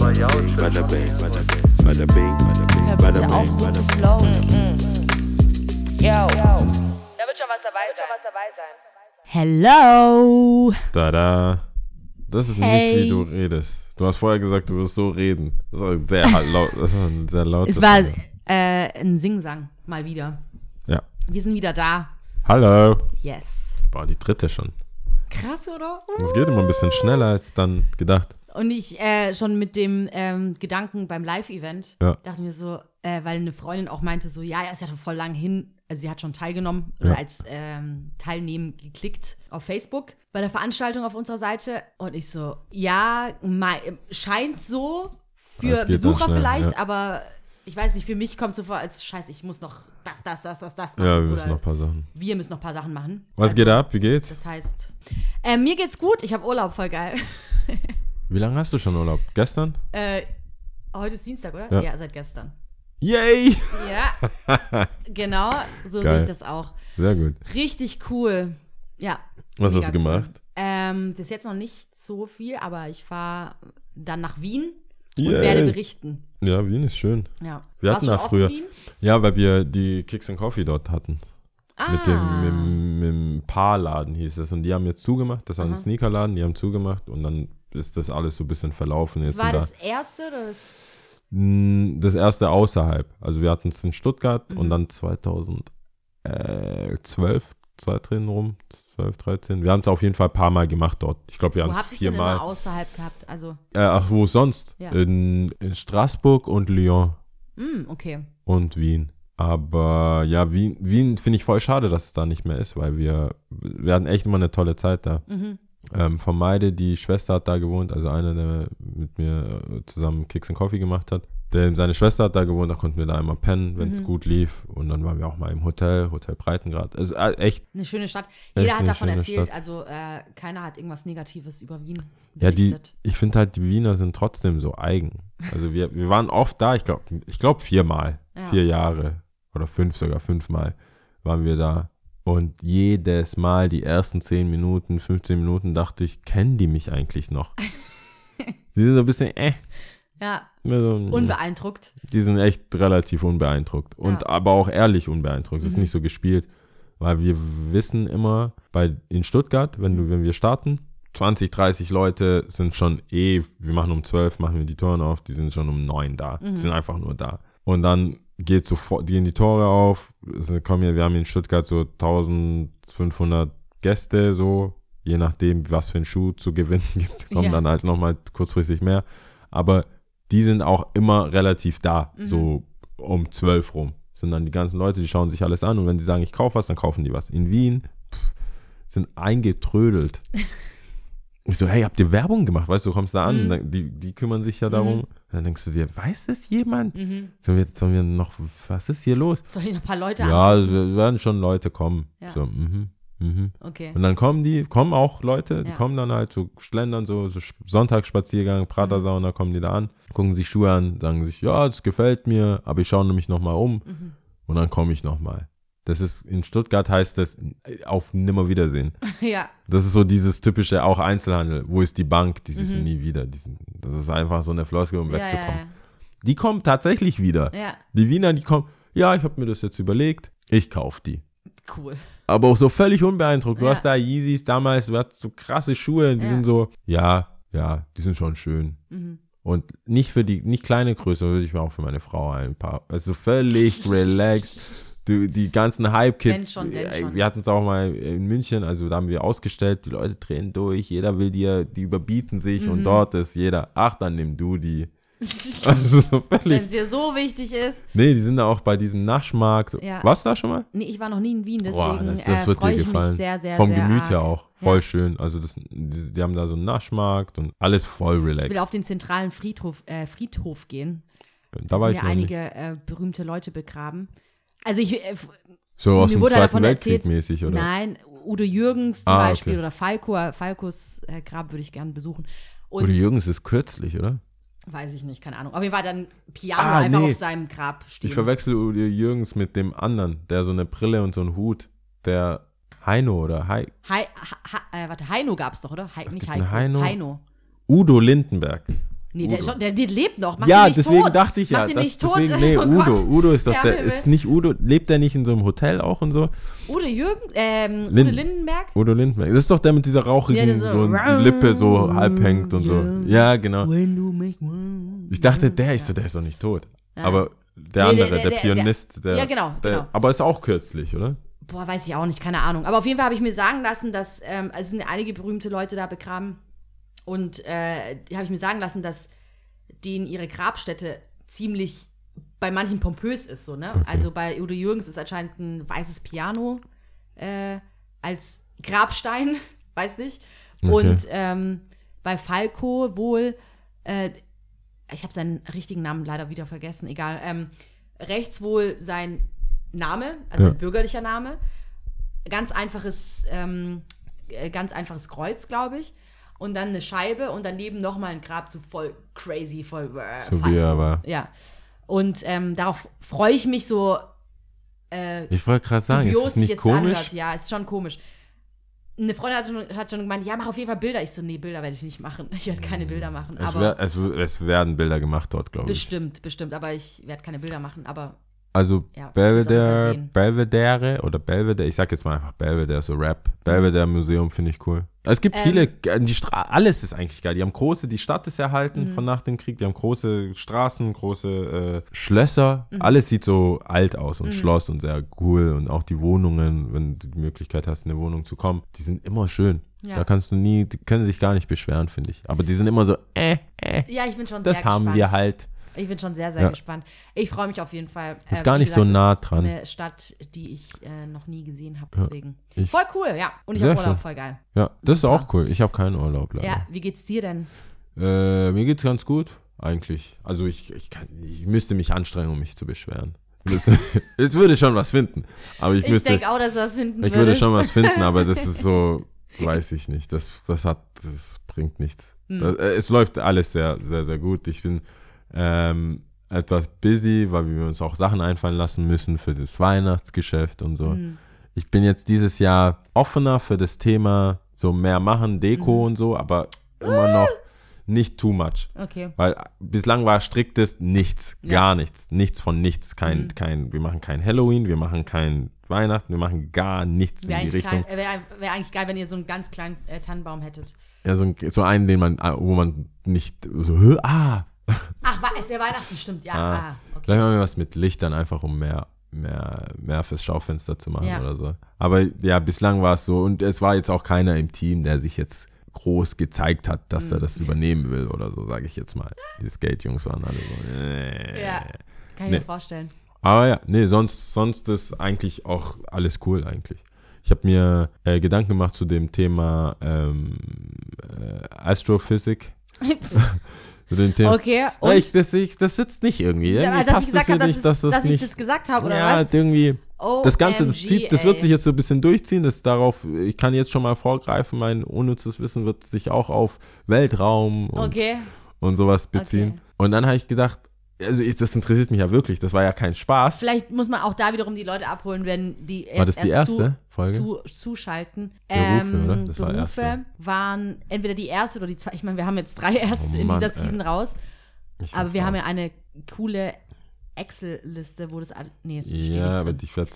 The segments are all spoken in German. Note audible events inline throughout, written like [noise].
Bada bing, bada bing, bada bing, auf, bing, so zu bing. flowen. Yo. Da wird schon was dabei sein. Hello. Tada. Das ist Hey. nicht, wie du redest. Du hast vorher gesagt, du wirst so reden. Das war sehr laut. Das war ein sehr lautes. Es war äh, ein Singsang, mal wieder. Ja. Wir sind wieder da. Hallo. Yes. Boah, die dritte schon. Krass, oder? Das geht immer ein bisschen schneller als dann gedacht. Und ich äh, schon mit dem ähm, Gedanken beim Live-Event Ja. dachte mir so, äh, weil eine Freundin auch meinte so, ja, er ist ja schon voll lang hin. Also sie hat schon teilgenommen oder Ja. als ähm, Teilnehmen geklickt auf Facebook bei der Veranstaltung auf unserer Seite. Und ich so, ja, scheint so für Besucher schnell, vielleicht, ja. aber ich weiß nicht, für mich kommt so vor, als scheiße, ich muss noch das, das, das, das, das machen. Ja, wir oder müssen noch ein paar Sachen. wir müssen noch ein paar Sachen machen. Was geht ab? Wie geht's? Das heißt, äh, mir geht's gut, ich habe Urlaub, voll geil. [laughs] Wie lange hast du schon Urlaub? Gestern? Äh, heute ist Dienstag, oder? Ja. seit gestern. Yay! Ja, [laughs] genau, so Geil. sehe ich das auch. Sehr gut. Richtig cool. Ja. Was hast du gemacht? Cool. Ähm, bis jetzt noch nicht so viel, aber ich fahre dann nach Wien und Yay. werde berichten. Ja, Wien ist schön. Ja. Wir Warst hatten da früher. Ja, weil wir die Kicks and Coffee dort hatten. Ah, Mit dem, mit, dem- mit dem Paarladen hieß es. Und die haben jetzt zugemacht. Das war ein Sneakerladen, die haben zugemacht und dann ist das alles so ein bisschen verlaufen. das Jetzt war sind das erste oder das? da, das erste außerhalb. Also wir hatten es in Stuttgart Mhm. und dann 2012, zwei drin rum, 12, 13. Wir haben es auf jeden Fall ein paar Mal gemacht dort. Ich glaube, wir haben es denn viermal. immer außerhalb gehabt? Also, Äh, ach, wo sonst? Ja. In, in Straßburg und Lyon hm, okay. und Wien. Aber ja, Wien, Wien finde ich voll schade, dass es da nicht mehr ist, weil wir, wir hatten echt immer eine tolle Zeit da. Mhm. Ähm, von Meide, die Schwester hat da gewohnt, also einer, der mit mir äh, zusammen Kicks and Coffee gemacht hat. Der, seine Schwester hat da gewohnt, da konnten wir da immer pennen, wenn Mhm. es gut lief. Und dann waren wir auch mal im Hotel, Hotel Breitengrad. Also äh, echt, Eine schöne Stadt. Jeder hat davon erzählt, Stadt. also äh, keiner hat irgendwas Negatives über Wien ja, die, berichtet. ich finde halt, die Wiener sind trotzdem so eigen. Also wir, wir waren oft da, ich glaube, ich glaube viermal, Ja. vier Jahre oder fünf sogar, fünfmal waren wir da. Und jedes Mal die ersten 10 Minuten, 15 Minuten dachte ich, kennen die mich eigentlich noch? [laughs] die sind so ein bisschen, äh, Ja, so, unbeeindruckt. Die sind echt relativ unbeeindruckt. Und Ja. aber auch ehrlich unbeeindruckt. Es ist Mhm. nicht so gespielt. Weil wir wissen immer, bei, in Stuttgart, wenn, du, wenn wir starten, 20, 30 Leute sind schon eh, wir machen um 12, machen wir die Tore auf, die sind schon um 9 da. Mhm. Die sind einfach nur da. Und dann geht sofort, gehen die Tore auf. Kommen ja, wir haben in Stuttgart so 1500 Gäste, so, je nachdem, was für ein Schuh zu gewinnen [laughs] gibt, kommen Ja. dann halt nochmal kurzfristig mehr. Aber die sind auch immer relativ da, Mhm. so um 12 rum. Sind dann die ganzen Leute, die schauen sich alles an und wenn die sagen, ich kaufe was, dann kaufen die was. In Wien pff, sind eingetrödelt. [laughs] Ich so, hey, habt ihr Werbung gemacht? Weißt du, du kommst da an, Mhm. dann- die, die kümmern sich ja darum. Und dann denkst du dir, weiß das jemand? Mhm. Sollen wir, sollen wir noch, was ist hier los? Soll ich noch ein paar Leute Ja, an? es werden schon Leute kommen. Ja. So, mhm, mhm. Okay. Und dann kommen die, kommen auch Leute, die Ja. kommen dann halt so schlendern, so, so Sonntagsspaziergang, Pratersauna, kommen die da an, gucken sich Schuhe an, sagen sich, ja, das gefällt mir, aber ich schaue nämlich nochmal um Mhm. und dann komme ich nochmal. Das ist, in Stuttgart heißt das auf Nimmerwiedersehen. [laughs] Ja, Das ist so dieses typische auch Einzelhandel. Wo ist die Bank? Die siehst du Mhm. nie wieder. Sind, das ist einfach so eine Floskel, um ja, ja, wegzukommen. Die kommen tatsächlich wieder. ja, ja. Die Wiener, die kommen, ja, ich habe mir das jetzt überlegt, ich kaufe die. Cool. Aber auch so völlig unbeeindruckt. Du Ja. hast da Yeezys damals, du hast so krasse Schuhe, die Ja. sind so, ja, ja, die sind schon schön. Mhm. Und nicht für die, nicht kleine Größe, würde ich mir auch für meine Frau ein paar. Also völlig relaxed. Du, die ganzen Hype-Kids, wir hatten es auch mal in München, also da haben wir ausgestellt, die Leute drehen durch, jeder will dir, die überbieten sich Mhm. und dort ist jeder, ach, dann nimm du die. [laughs] also so Wenn es dir so wichtig ist. Nee, die sind da auch bei diesem Naschmarkt. Ja. Warst du da schon mal? Nee, ich war noch nie in Wien, deswegen Boah, das, das äh, wird dir gefallen. sehr, sehr, Vom sehr Gemüt arg. her auch. Voll Ja. schön. Also das, die, die haben da so einen Naschmarkt und alles voll Ich will relaxed. auf den zentralen Friedhof, äh, Friedhof gehen. Da war sind ich ja noch nicht. einige äh, berühmte Leute begraben. Also ich, äh, So aus dem wurde Zweiten davon Weltkrieg erzählt- mäßig, oder? nein, Udo Jürgens zum Ah, Beispiel okay. oder Falco, Falcos äh, Grab würde ich gerne besuchen. Und Udo Jürgens ist kürzlich, oder? weiß ich nicht, keine Ahnung. Auf jeden Fall dann Piano Ah, einfach nee. auf seinem Grab stehen. Ich verwechsel Udo Jürgens mit dem anderen, der so eine Brille und so einen Hut, der Heino oder Hei, Hei, ha, ha, äh, warte, Heino gab es doch, oder? Hei, nicht einen Heino? Heino. Udo Lindenberg. Nee, der, ist Udo. schon, der, der lebt noch. Mach ja, deswegen tot. dachte ich Mach ja. den das- nicht tot. deswegen, [laughs] nee, Oh Udo. Gott. Udo ist doch Ja, der, Himmel. ist nicht Udo, lebt der nicht in so einem Hotel auch und so? Udo Jürgen, ähm, Udo Linden. Lindenberg. Udo Lindenberg. Das ist doch der mit dieser rauchigen, Ja, so- so, die Lippe so halb hängt und so. Ja, genau. Ich dachte, der, ich so, der ist doch nicht tot. Aber der Nee, der- andere, der- der, der- Pianist, der. Ja, genau, genau. Aber ist auch kürzlich, oder? Boah, weiß ich auch nicht, keine Ahnung. Aber auf jeden Fall habe ich mir sagen lassen, dass, ähm, es sind einige berühmte Leute da begraben. Und äh, habe ich mir sagen lassen, dass denen ihre Grabstätte ziemlich bei manchen pompös ist, so, ne? Also bei Udo Jürgens ist anscheinend ein weißes Piano äh, als Grabstein, [laughs] weiß nicht. Okay. Und ähm, bei Falco wohl, äh, ich habe seinen richtigen Namen leider wieder vergessen, egal. Ähm, rechts wohl sein Name, also Ja. ein bürgerlicher Name. Ganz einfaches, ähm, äh, ganz einfaches Kreuz, glaube ich. Und dann eine Scheibe und daneben nochmal ein Grab, so voll crazy, voll. äh, So wie er war. Ja. Und ähm, darauf freue ich mich so äh, Ich wollte gerade sagen, ist dubios es sich nicht jetzt komisch? anhört. Ja, ist schon komisch. Eine Freundin hat schon, hat schon gemeint, ja, mach auf jeden Fall Bilder. Ich so, nee, Bilder werde ich nicht machen. Ich werde keine Bilder machen. Es, Aber es, es werden Bilder gemacht dort, glaube ich. bestimmt, bestimmt. Aber ich werde keine Bilder machen. Aber Also Ja, Belvedere. Belvedere oder Belvedere, ich sag jetzt mal einfach Belvedere, so Rap. Belvedere Museum finde ich cool. Es gibt Ähm. viele, äh, die Stra alles ist eigentlich geil. Die haben große, die Stadt ist erhalten Mhm. von nach dem Krieg, die haben große Straßen, große äh, Schlösser. Mhm. Alles sieht so alt aus und Schloss und sehr cool. Und auch die Wohnungen, wenn du die Möglichkeit hast, in eine Wohnung zu kommen, die sind immer schön. Ja. Da kannst du nie, die können sich gar nicht beschweren, finde ich. Aber die sind immer so, äh, äh, ja, ich bin schon das sehr haben gespannt. wir halt. Ich bin schon sehr, sehr Ja. gespannt. Ich freue mich auf jeden Fall. Ist Äh, gar nicht so nah ist dran. Eine Stadt, die ich äh, noch nie gesehen habe, deswegen. ich- voll cool, ja. Und ich habe Urlaub, schön. voll geil. Ja, das ist Super. auch cool. Ich habe keinen Urlaub, leider. Ja, wie geht's dir denn? Äh, mir geht's ganz gut, eigentlich. Also ich, ich, kann, ich müsste mich anstrengen, um mich zu beschweren. Ich [laughs] würde schon was finden. Aber ich, Ich müsste, denke auch, dass du was finden ich würde schon was finden, aber das ist so, [laughs] weiß ich nicht. Das, das hat, das bringt nichts. Hm. Das, äh, es läuft alles sehr, sehr, sehr gut. Ich bin ähm, etwas busy, weil wir uns auch Sachen einfallen lassen müssen für das Weihnachtsgeschäft und so. Hm. Ich bin jetzt dieses Jahr offener für das Thema so mehr machen, Deko Mhm. und so, aber immer noch nicht too much. Okay. Weil bislang war striktes nichts, Ja. gar nichts, nichts von nichts, kein, Mhm. kein, wir machen kein Halloween, wir machen kein Weihnachten, wir machen gar nichts Wäre in die Richtung. äh, wär, wär eigentlich geil, wenn ihr so einen ganz kleinen äh, Tannenbaum hättet. Ja, so, ein, so einen, den man, ah, wo man nicht so, ah, Ach, wa- ist ja Weihnachten, stimmt, ja. Ah. Ah, okay. vielleicht machen wir was mit Lichtern, einfach um mehr, mehr, mehr fürs Schaufenster zu machen Ja. oder so. Aber ja, bislang war es so und es war jetzt auch keiner im Team, der sich jetzt groß gezeigt hat, dass er Mhm. das übernehmen will oder so, sage ich jetzt mal. Die Skate-Jungs waren alle so, äh. Ja, kann ich Nee. mir vorstellen. Aber ja, nee, sonst, sonst ist eigentlich auch alles cool eigentlich. Ich habe mir äh, Gedanken gemacht zu dem Thema ähm, äh, Astrophysik. [laughs] zu dem Thema. Okay, und Ja, ich, das, ich, das sitzt nicht irgendwie. ja, irgendwie dass passt ich gesagt es mir habe, dass, nicht, es- dass das dass ich das gesagt habe, oder ja, was? irgendwie. Das Ganze, das, zieht, das wird sich jetzt so ein bisschen durchziehen. Das darauf, ich kann jetzt schon mal vorgreifen, mein unnützes Wissen wird sich auch auf Weltraum und Okay, und sowas beziehen. Okay. Und dann habe ich gedacht, also ich, das interessiert mich ja wirklich, das war ja kein Spaß. vielleicht muss man auch da wiederum die Leute abholen, wenn die War das die erst erste zu, Folge? Zu, zuschalten. Berufe, ähm, oder? Das war Berufe erste. waren entweder die erste oder die zweite. Ich meine, wir haben jetzt drei erst Oh in dieser ey. Season raus. Ich Aber wir haben raus. ja eine coole Excel-Liste, wo das nee, steht Ja, aber ich werde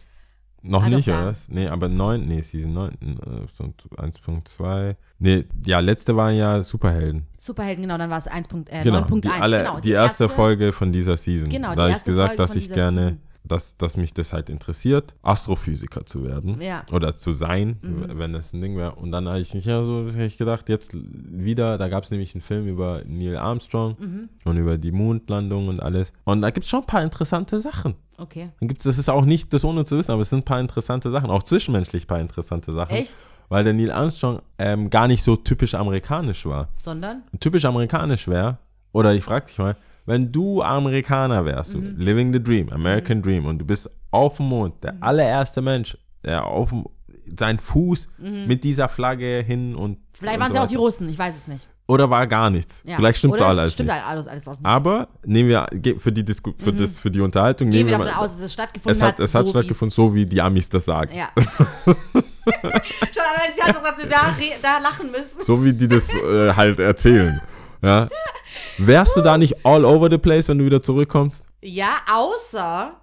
noch Ah, nicht, oder was? Nee, aber 9, nee, Season 9, äh, so 1.2. Nee, ja, letzte waren ja Superhelden. Superhelden, genau, dann war es 1. Äh, Genau, 9.1. die, alle, genau, die, erste, Folge von dieser Season. Genau, da habe ich erste gesagt, Folge dass ich gerne, Season. dass, dass mich das halt interessiert, Astrophysiker zu werden. Ja. Oder zu sein, Mhm. wenn das ein Ding wäre. Und dann habe ich nicht ja so hab ich gedacht, jetzt wieder, da gab es nämlich einen Film über Neil Armstrong Mhm. und über die Mondlandung und alles. Und da gibt es schon ein paar interessante Sachen. Okay. Dann gibt's, das ist auch nicht das ohne zu wissen, aber es sind ein paar interessante Sachen, auch zwischenmenschlich ein paar interessante Sachen. Echt? Weil der Neil Armstrong ähm, gar nicht so typisch amerikanisch war. Sondern? Typisch amerikanisch wäre, oder ich frage dich mal, wenn du Amerikaner wärst, Mhm. living the dream, American Dream, und du bist auf dem Mond, Mhm. der allererste Mensch, der auf dem, seinen Fuß mit dieser Flagge hin und. Mhm. Vielleicht und waren es so ja auch die. Russen, ich weiß es nicht. Oder war gar nichts. Ja. Vielleicht stimmt's Oder alles stimmt nicht. halt alles, alles auch nicht. Aber nehmen wir für die, Disku für das, für die Unterhaltung, Mhm. Gehen nehmen wir davon mal, aus, dass es stattgefunden es hat, es hat so stattgefunden, so wie die Amis das sagen. Ja. [laughs] Schon allein die Tatsache, dass wir da, da lachen müssen. So wie die das äh, halt erzählen. Ja. Wärst du da nicht all over the place, wenn du wieder zurückkommst? Ja, außer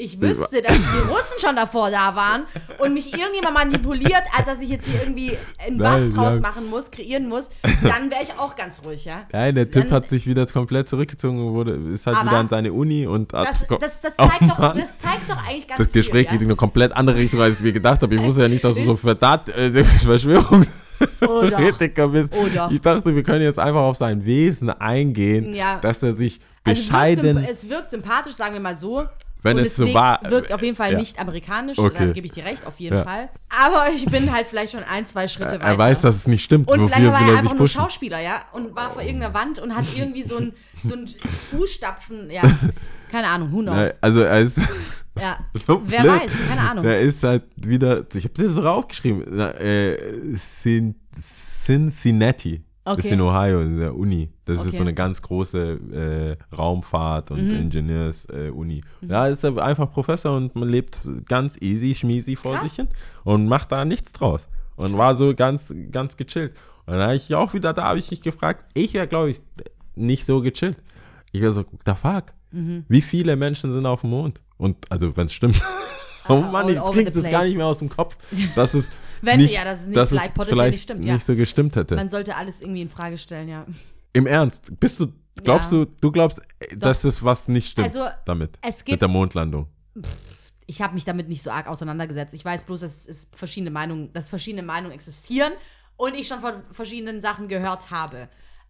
ich wüsste, dass die Russen schon davor da waren und mich irgendjemand manipuliert, als dass ich jetzt hier irgendwie einen Bass draus machen muss, kreieren muss, dann wäre ich auch ganz ruhig, ja. Nein, der Typ Dann- hat sich wieder komplett zurückgezogen und wurde, ist halt wieder an seine Uni und hat, Das, das, das, Oh zeigt, doch, Mann. das zeigt doch eigentlich ganz das Gespräch viel, geht in eine komplett andere Richtung, als ich mir gedacht habe. Ich wusste ja nicht, dass du so Verdacht, äh, Verschwörungstheoretiker bist. Oh doch. Ich dachte, wir können jetzt einfach auf sein Wesen eingehen, Ja. dass er sich Also es wirkt, bescheiden. es wirkt sympathisch, sagen wir mal so. Wenn es so war- wirkt auf jeden Fall ja. nicht amerikanisch, Okay. da gebe ich dir recht, auf jeden Ja. Fall. Aber ich bin halt vielleicht schon ein, zwei Schritte weiter. er weiß, dass es nicht stimmt. Und vielleicht war er er einfach nur? Schauspieler, ja, und war vor irgendeiner Wand und hat irgendwie so ein, [laughs] so ein Fußstapfen, ja, [laughs] keine Ahnung, who knows. Also er ist ja. [laughs] so Wer weiß, keine Ahnung. Der ist halt wieder, ich habe das sogar aufgeschrieben, äh, Cin- Cincinnati. Okay. Ist in Ohio, in der Uni. Das Okay. ist so eine ganz große äh, Raumfahrt- und Ingenieurs-Uni. Ja, ist er einfach Professor und man lebt ganz easy, schmiesi vor Krass. sich hin und macht da nichts draus. Und war so ganz, ganz gechillt. Und dann habe ich auch wieder, da habe ich mich gefragt, ich wäre, glaube ich, nicht so gechillt. Ich wäre so, the fuck? Mhm. Wie viele Menschen sind auf dem Mond? Und also, wenn es stimmt. Oh Mann, all ich over krieg's the das gar nicht mehr aus dem Kopf, [laughs] dass es Wenn- nicht, ja, dass es nicht dass vielleicht potenziell vielleicht nicht stimmt, ja. nicht so gestimmt hätte. Man sollte alles irgendwie in Frage stellen, ja. Im Ernst, bist du, glaubst Ja. du, du glaubst, äh, dass es was nicht stimmt Also, damit, es mit gibt- der Mondlandung? Ich habe mich damit nicht so arg auseinandergesetzt. Ich weiß bloß, dass es verschiedene Meinungen, dass verschiedene Meinungen existieren und ich schon von verschiedenen Sachen gehört habe.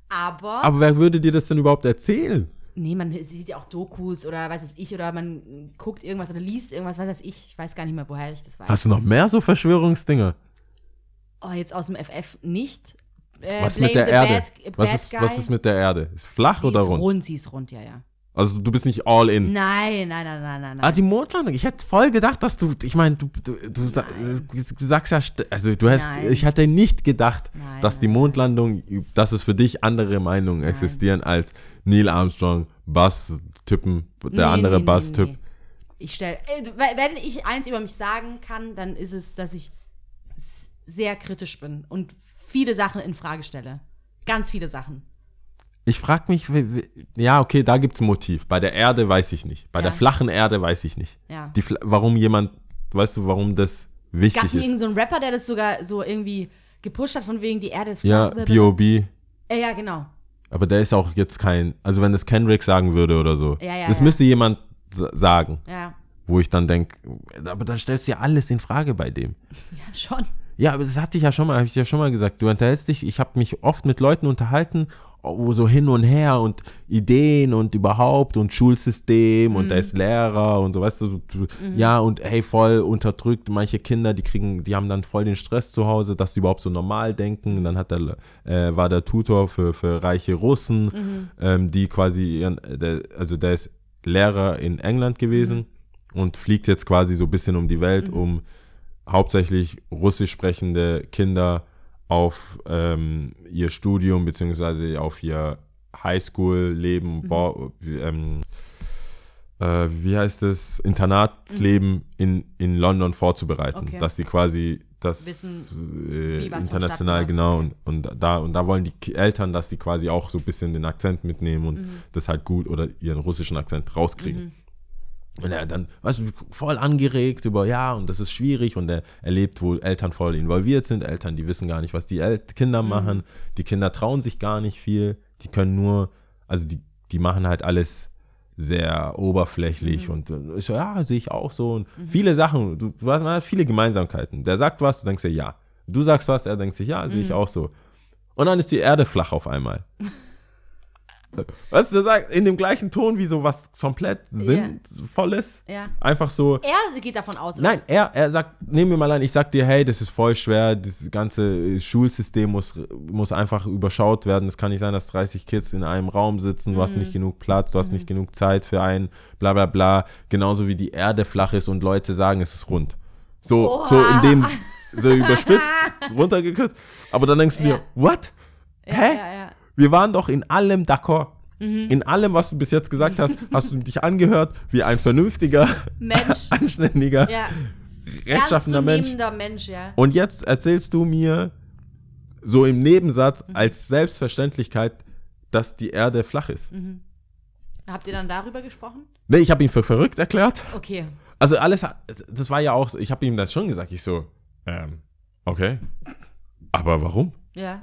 Aber, Aber wer würde dir das denn überhaupt erzählen? Nee, man sieht ja auch Dokus oder weiß es ich oder man guckt irgendwas oder liest irgendwas, weiß das ich. Ich weiß gar nicht mehr, woher ich das weiß. Hast du noch mehr so Verschwörungsdinger? Oh, jetzt aus dem FF nicht. Äh, Was mit der Erde? Bad, was, bad ist, guy. was ist mit der Erde? Ist flach sie oder ist rund? rund? Sie ist rund, ja, ja. Also du bist nicht all in. Nein, nein, nein, nein, nein. Ah, die Mondlandung. Ich hätte voll gedacht, dass du, ich meine, du, du, du, sa- du sagst ja, also du hast, Nein. ich hätte nicht gedacht, Nein, dass die Mondlandung, dass es für dich andere Meinungen existieren als Neil Armstrong, Bass-Typen, der Nee, andere nee, Bass-Typ. nee. Ich stelle, wenn ich eins über mich sagen kann, dann ist es, dass ich sehr kritisch bin und viele Sachen in Frage stelle. Ganz viele Sachen. Ich frage mich, wie- wie- ja, okay, da gibt es ein Motiv. Bei der Erde weiß ich nicht. Bei Ja. der flachen Erde weiß ich nicht. Ja. Die, warum jemand, weißt du, warum das wichtig Gab es nicht ist? irgendeinen so einen Rapper, der das sogar so irgendwie gepusht hat, von wegen die Erde ist Ja, flach? B.O.B. Äh, ja, genau. Aber der ist auch jetzt kein, also wenn das Kendrick sagen würde oder so, Ja, ja, das ja. müsste jemand sa- sagen, Ja, wo ich dann denke, aber dann stellst du ja alles in Frage bei dem. [laughs] ja schon. Ja, aber das hatte ich ja schon mal, habe ich ja schon mal gesagt. Du unterhältst dich, ich habe mich oft mit Leuten unterhalten, wo so hin und her und Ideen und überhaupt und Schulsystem und er ist Lehrer und so, weißt du, du ja und hey, voll unterdrückt. Manche Kinder, die kriegen, die haben dann voll den Stress zu Hause, dass sie überhaupt so normal denken. Und dann hat er, äh, war der Tutor für, für reiche Russen, ähm, die quasi, ihren, der, also der ist Lehrer in England gewesen und fliegt jetzt quasi so ein bisschen um die Welt, um hauptsächlich russisch sprechende Kinder auf ähm, ihr Studium beziehungsweise auf ihr Highschool-Leben, bo- ähm, äh, wie heißt es, Internatsleben in, in London vorzubereiten. Okay. Dass die quasi das Wissen, äh, international genau und, und da und da wollen die Eltern, dass die quasi auch so ein bisschen den Akzent mitnehmen und das halt gut oder ihren russischen Akzent rauskriegen. Und er dann, weißt du, voll angeregt über, ja, und das ist schwierig. Und er erlebt, wo Eltern voll involviert sind, Eltern, die wissen gar nicht, was die El Kinder machen, die Kinder trauen sich gar nicht viel, die können nur, also die, die machen halt alles sehr oberflächlich. Und äh, ich so, ja, sehe ich auch so. Und viele Sachen, du, man hat viele Gemeinsamkeiten. Der sagt was, du denkst dir, ja. Du sagst was, er denkt sich, ja, sehe ich auch so. Und dann ist die Erde flach auf einmal. [laughs] Weißt du, sagt in dem gleichen Ton wie so was komplett Sinnvolles. Ja. Einfach so. Er geht davon aus. Nein, er, er sagt, nehmen wir mal an, ich sag dir, hey, das ist voll schwer, das ganze Schulsystem muss, muss einfach überschaut werden. Es kann nicht sein, dass 30 Kids in einem Raum sitzen, du hast nicht genug Platz, du hast nicht genug Zeit für einen, bla bla bla. Genauso wie die Erde flach ist und Leute sagen, es ist rund. So, so in dem, so überspitzt, [laughs] runtergekürzt. Aber dann denkst du Ja. dir, what? Ja, Hä? Wir waren doch in allem d'accord. In allem, was du bis jetzt gesagt hast, hast du dich angehört wie ein vernünftiger, Mensch. [laughs] anständiger, Ja. rechtschaffener Mensch. Mensch, ja. Und jetzt erzählst du mir so im Nebensatz als Selbstverständlichkeit, dass die Erde flach ist. Habt ihr dann darüber gesprochen? Nee, ich habe ihn für verrückt erklärt. Okay. Also alles, das war ja auch, ich habe ihm dann schon gesagt, ich so, ähm, okay, aber warum? Ja.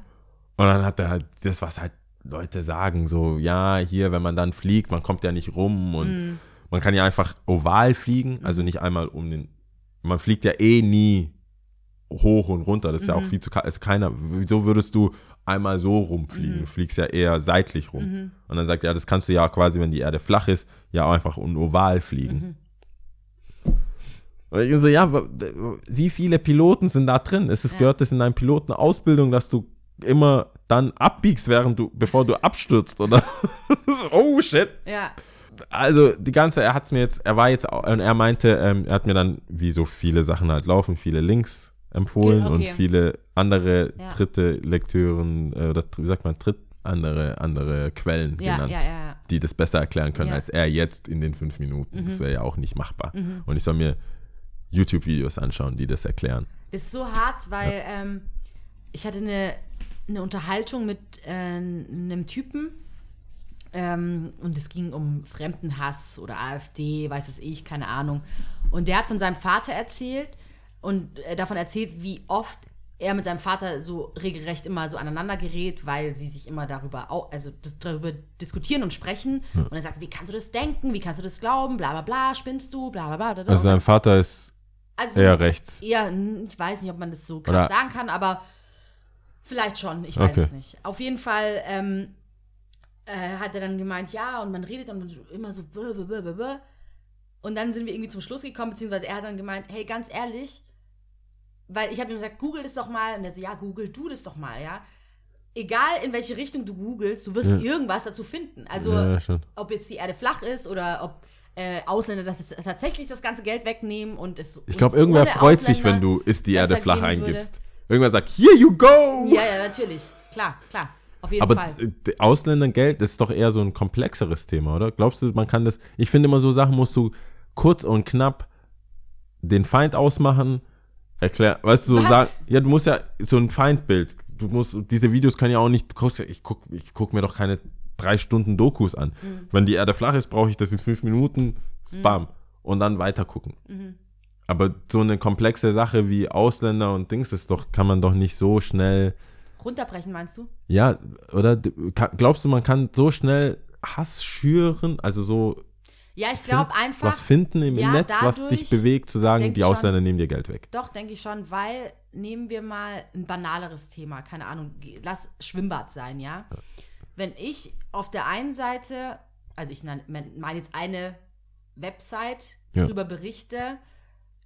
Und dann hat er halt das, was halt Leute sagen, so, ja, hier, wenn man dann fliegt, man kommt ja nicht rum und man kann ja einfach oval fliegen, also nicht einmal um den, man fliegt ja eh nie hoch und runter, das ist ja auch viel zu, also keiner, wieso würdest du einmal so rumfliegen, du fliegst ja eher seitlich rum. Und dann sagt er, ja, das kannst du ja quasi, wenn die Erde flach ist, ja auch einfach um oval fliegen. Und ich so, ja, wie viele Piloten sind da drin? Es ist, Ja. gehört das in deinem Pilotenausbildung, dass du immer dann abbiegst, während du, bevor du abstürzt, oder? [laughs] oh shit. Ja. Also die ganze, er hat's mir jetzt, er war jetzt, und er meinte, ähm, er hat mir dann, wie so viele Sachen halt laufen, viele Links empfohlen Okay. und viele andere Ja. dritte Lektüren, äh, oder wie sagt man, dritt, andere, andere Quellen Ja, genannt ja, die das besser erklären können als er jetzt in den fünf Minuten. Mhm. Das wäre ja auch nicht machbar. Und ich soll mir YouTube-Videos anschauen, die das erklären. Das ist so hart, weil ähm, ich hatte eine, eine Unterhaltung mit äh, einem Typen ähm, und es ging um Fremdenhass oder AfD, weiß es ich, keine Ahnung. Und der hat von seinem Vater erzählt und äh, davon erzählt, wie oft er mit seinem Vater so regelrecht immer so aneinander gerät, weil sie sich immer darüber, also darüber diskutieren und sprechen. Und er sagt, wie kannst du das denken, wie kannst du das glauben, bla bla bla, spinnst du, bla bla bla. bla, bla. Also sein Vater ist Also- eher rechts. ja, n- ich weiß nicht, ob man das so krass Oder- sagen kann, aber vielleicht schon, ich weiß Okay. es nicht. Auf jeden Fall ähm, äh, hat er dann gemeint, ja, und man redet dann immer so, bäh, bäh, bäh. und dann sind wir irgendwie zum Schluss gekommen, beziehungsweise er hat dann gemeint, hey, ganz ehrlich, weil ich habe ihm gesagt, google das doch mal, und er so, ja, google du das doch mal, ja. Egal in welche Richtung du googelst, du wirst Ja. irgendwas dazu finden. Also ja, ob jetzt die Erde flach ist oder ob äh, Ausländer das tatsächlich das ganze Geld wegnehmen und es Ich glaube, irgendwer freut sich, Ausländer wenn du ist die Erde flach gehen würde. Irgendwer sagt, here you go! Ja, ja, natürlich. Klar, klar. Auf jeden Aber Fall. äh, Ausländern-Geld ist doch eher so ein komplexeres Thema, oder? Glaubst du, man kann das. Ich finde immer so Sachen musst du kurz und knapp den Feind ausmachen, erklären, weißt du, so sagen, ja, du musst ja so ein Feindbild, du musst, diese Videos können ja auch nicht, ich guck, ich guck mir doch keine drei Stunden Dokus an. Mhm. Wenn die Erde flach ist, brauche ich das in fünf Minuten, bam, und dann weiter gucken. Mhm. Aber so eine komplexe Sache wie Ausländer und Dings ist doch, kann man doch nicht so schnell Runterbrechen, meinst du? ja, oder glaubst du, man kann so schnell Hass schüren, also so Ja, ich glaube einfach. was finden im ja, Netz, was dich bewegt, zu sagen, die ich schon- Ausländer nehmen dir Geld weg? Doch, denke ich schon, weil nehmen wir mal ein banaleres Thema, keine Ahnung, lass Schwimmbad sein, ja. Wenn ich auf der einen Seite, also ich meine mein jetzt eine Website Ja. darüber berichte,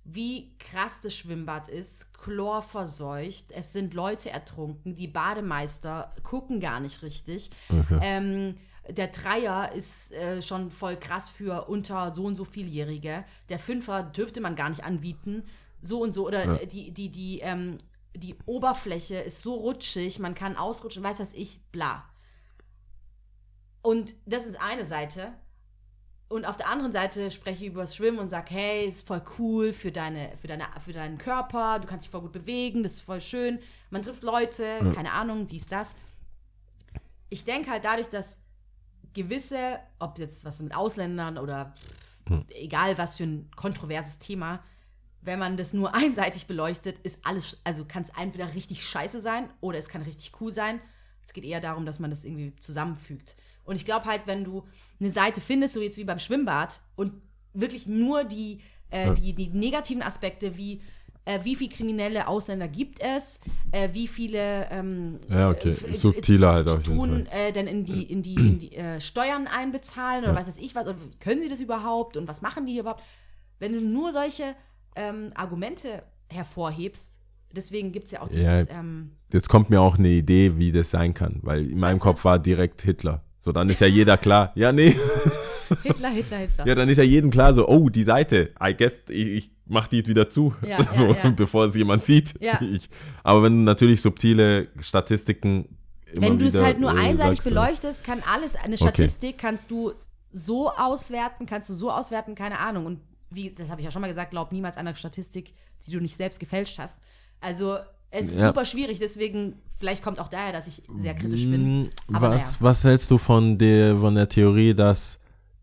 wie krass das Schwimmbad ist, chlorverseucht, es sind Leute ertrunken, die Bademeister gucken gar nicht richtig. Ähm, der Dreier ist äh, schon voll krass für unter so und so vieljährige. Der Fünfer dürfte man gar nicht anbieten. So und so. Oder äh, die, die, die, ähm, die Oberfläche ist so rutschig, man kann ausrutschen, weiß was ich, bla. Und das ist eine Seite. Und auf der anderen Seite spreche ich über das Schwimmen und sage, hey, ist voll cool für, deine, für, deine, für deinen Körper, du kannst dich voll gut bewegen, das ist voll schön. Man trifft Leute, keine Ahnung, dies, das. Ich denke halt dadurch, dass gewisse, ob jetzt was mit Ausländern oder pff, egal was für ein kontroverses Thema, wenn man das nur [laughs] einseitig beleuchtet, ist alles, also kann es entweder richtig scheiße sein oder es kann richtig cool sein. Es geht eher darum, dass man das irgendwie zusammenfügt. Und ich glaube halt, wenn du eine Seite findest, so jetzt wie beim Schwimmbad, und wirklich nur die, äh, die, die negativen Aspekte, wie äh, wie viele kriminelle Ausländer gibt es, äh, wie viele ähm, Ja, okay. äh, Subtiler halt auf tun äh, denn in die, in die, in die äh, Steuern einbezahlen oder Ja. weiß das ich was, oder können sie das überhaupt und was machen die hier überhaupt? Wenn du nur solche ähm, Argumente hervorhebst, deswegen gibt es ja auch dieses, Ja. ähm, Jetzt kommt mir auch eine Idee, wie das sein kann, weil in meinem Was Kopf war direkt Hitler. So, dann ist ja jeder klar. Ja, nee. [laughs] Hitler, Hitler, Hitler. Ja, dann ist ja jedem klar so, oh, die Seite, I guess, ich, ich mach die wieder zu. Ja, [laughs] so, ja, ja. bevor es jemand sieht. [laughs] Ich, aber wenn du natürlich subtile Statistiken Wenn du es halt nur äh, einseitig sagst, beleuchtest, kann alles, eine Statistik kannst du so auswerten, kannst du so auswerten, keine Ahnung. Und wie, das habe ich ja schon mal gesagt, glaub niemals an eine Statistik, die du nicht selbst gefälscht hast. Also Es ist Ja. super schwierig, deswegen, vielleicht kommt auch daher, dass ich sehr kritisch bin. Mm, Aber was, naja. was hältst du von der, von der Theorie, dass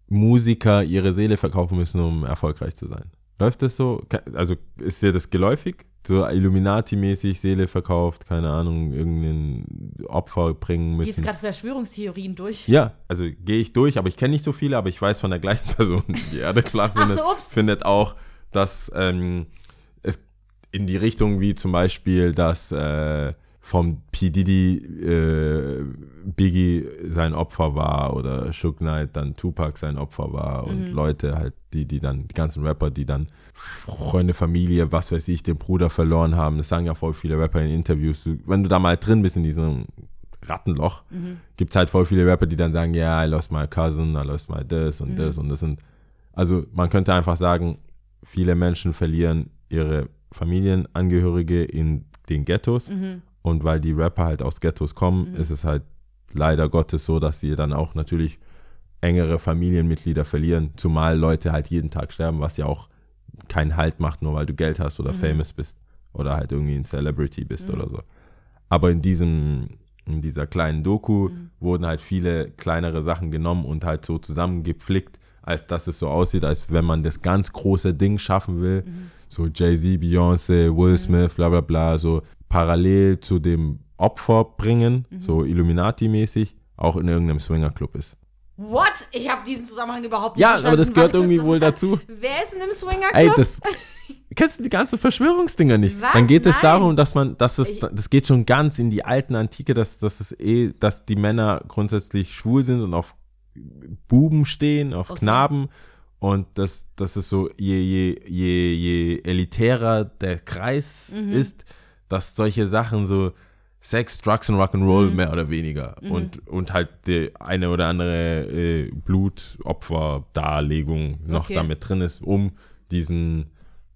Musiker ihre Seele verkaufen müssen, um erfolgreich zu sein? Läuft das so? Also ist dir das geläufig? So Illuminati-mäßig Seele verkauft, keine Ahnung, irgendein Opfer bringen Gehst du müssen. gerade Verschwörungstheorien durch? Ja, also gehe ich durch, aber ich kenne nicht so viele, aber ich weiß von der gleichen [laughs] Person, die Erde Ach findet, so, findet auch, dass ähm, in die Richtung wie zum Beispiel, dass äh, vom P. Diddy äh, Biggie sein Opfer war oder Shook Knight dann Tupac sein Opfer war Mhm. und Leute halt, die, die dann, die ganzen Rapper, die dann Freunde, Familie, was weiß ich, den Bruder verloren haben. Das sagen ja voll viele Rapper in Interviews. Du, wenn du da mal drin bist in diesem Rattenloch, gibt's halt voll viele Rapper, die dann sagen, ja, I lost my cousin, I lost my this und das und das sind. Also man könnte einfach sagen, viele Menschen verlieren ihre Familienangehörige in den Ghettos. Und weil die Rapper halt aus Ghettos kommen, ist es halt leider Gottes so, dass sie dann auch natürlich engere Familienmitglieder verlieren, zumal Leute halt jeden Tag sterben, was ja auch keinen Halt macht, nur weil du Geld hast oder famous bist oder halt irgendwie ein Celebrity bist oder so. Aber in diesem, in dieser kleinen Doku wurden halt viele kleinere Sachen genommen und halt so zusammengepflickt, als dass es so aussieht, als wenn man das ganz große Ding schaffen will. So Jay-Z, Beyoncé, Will Smith, bla bla bla, so parallel zu dem Opfer bringen, so Illuminati-mäßig, auch in irgendeinem Swingerclub ist. What? Ich habe diesen Zusammenhang überhaupt nicht Ja, verstanden. aber das gehört Warte irgendwie wohl dazu. Wer ist in einem Swinger-Club? Ey, das kennst du die ganzen Verschwörungsdinger nicht? Was? Dann geht es Nein. darum, dass man, dass es, das geht schon ganz in die alten Antike, dass, dass es eh, dass die Männer grundsätzlich schwul sind und auf Buben stehen, auf Okay. Knaben. Und das, das ist so, je, je, je, je elitärer der Kreis Mhm. ist, dass solche Sachen so Sex, Drugs und Rock'n'Roll Mhm. mehr oder weniger. Und, und halt die eine oder andere äh, Blutopfer-Darlegung noch Okay. damit drin ist, um diesen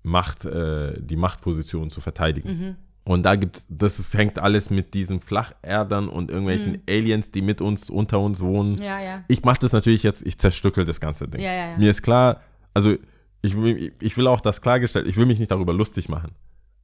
Macht, äh, die Machtposition zu verteidigen. Mhm. Und da gibt's, das ist, hängt alles mit diesen Flacherdern und irgendwelchen Aliens, die mit uns, unter uns wohnen. Mhm. Ja, ja. Ich mache das natürlich jetzt, ich zerstückel das ganze Ding. Ja, ja, ja. Mir ist klar, also ich will, ich will auch das klargestellt, ich will mich nicht darüber lustig machen.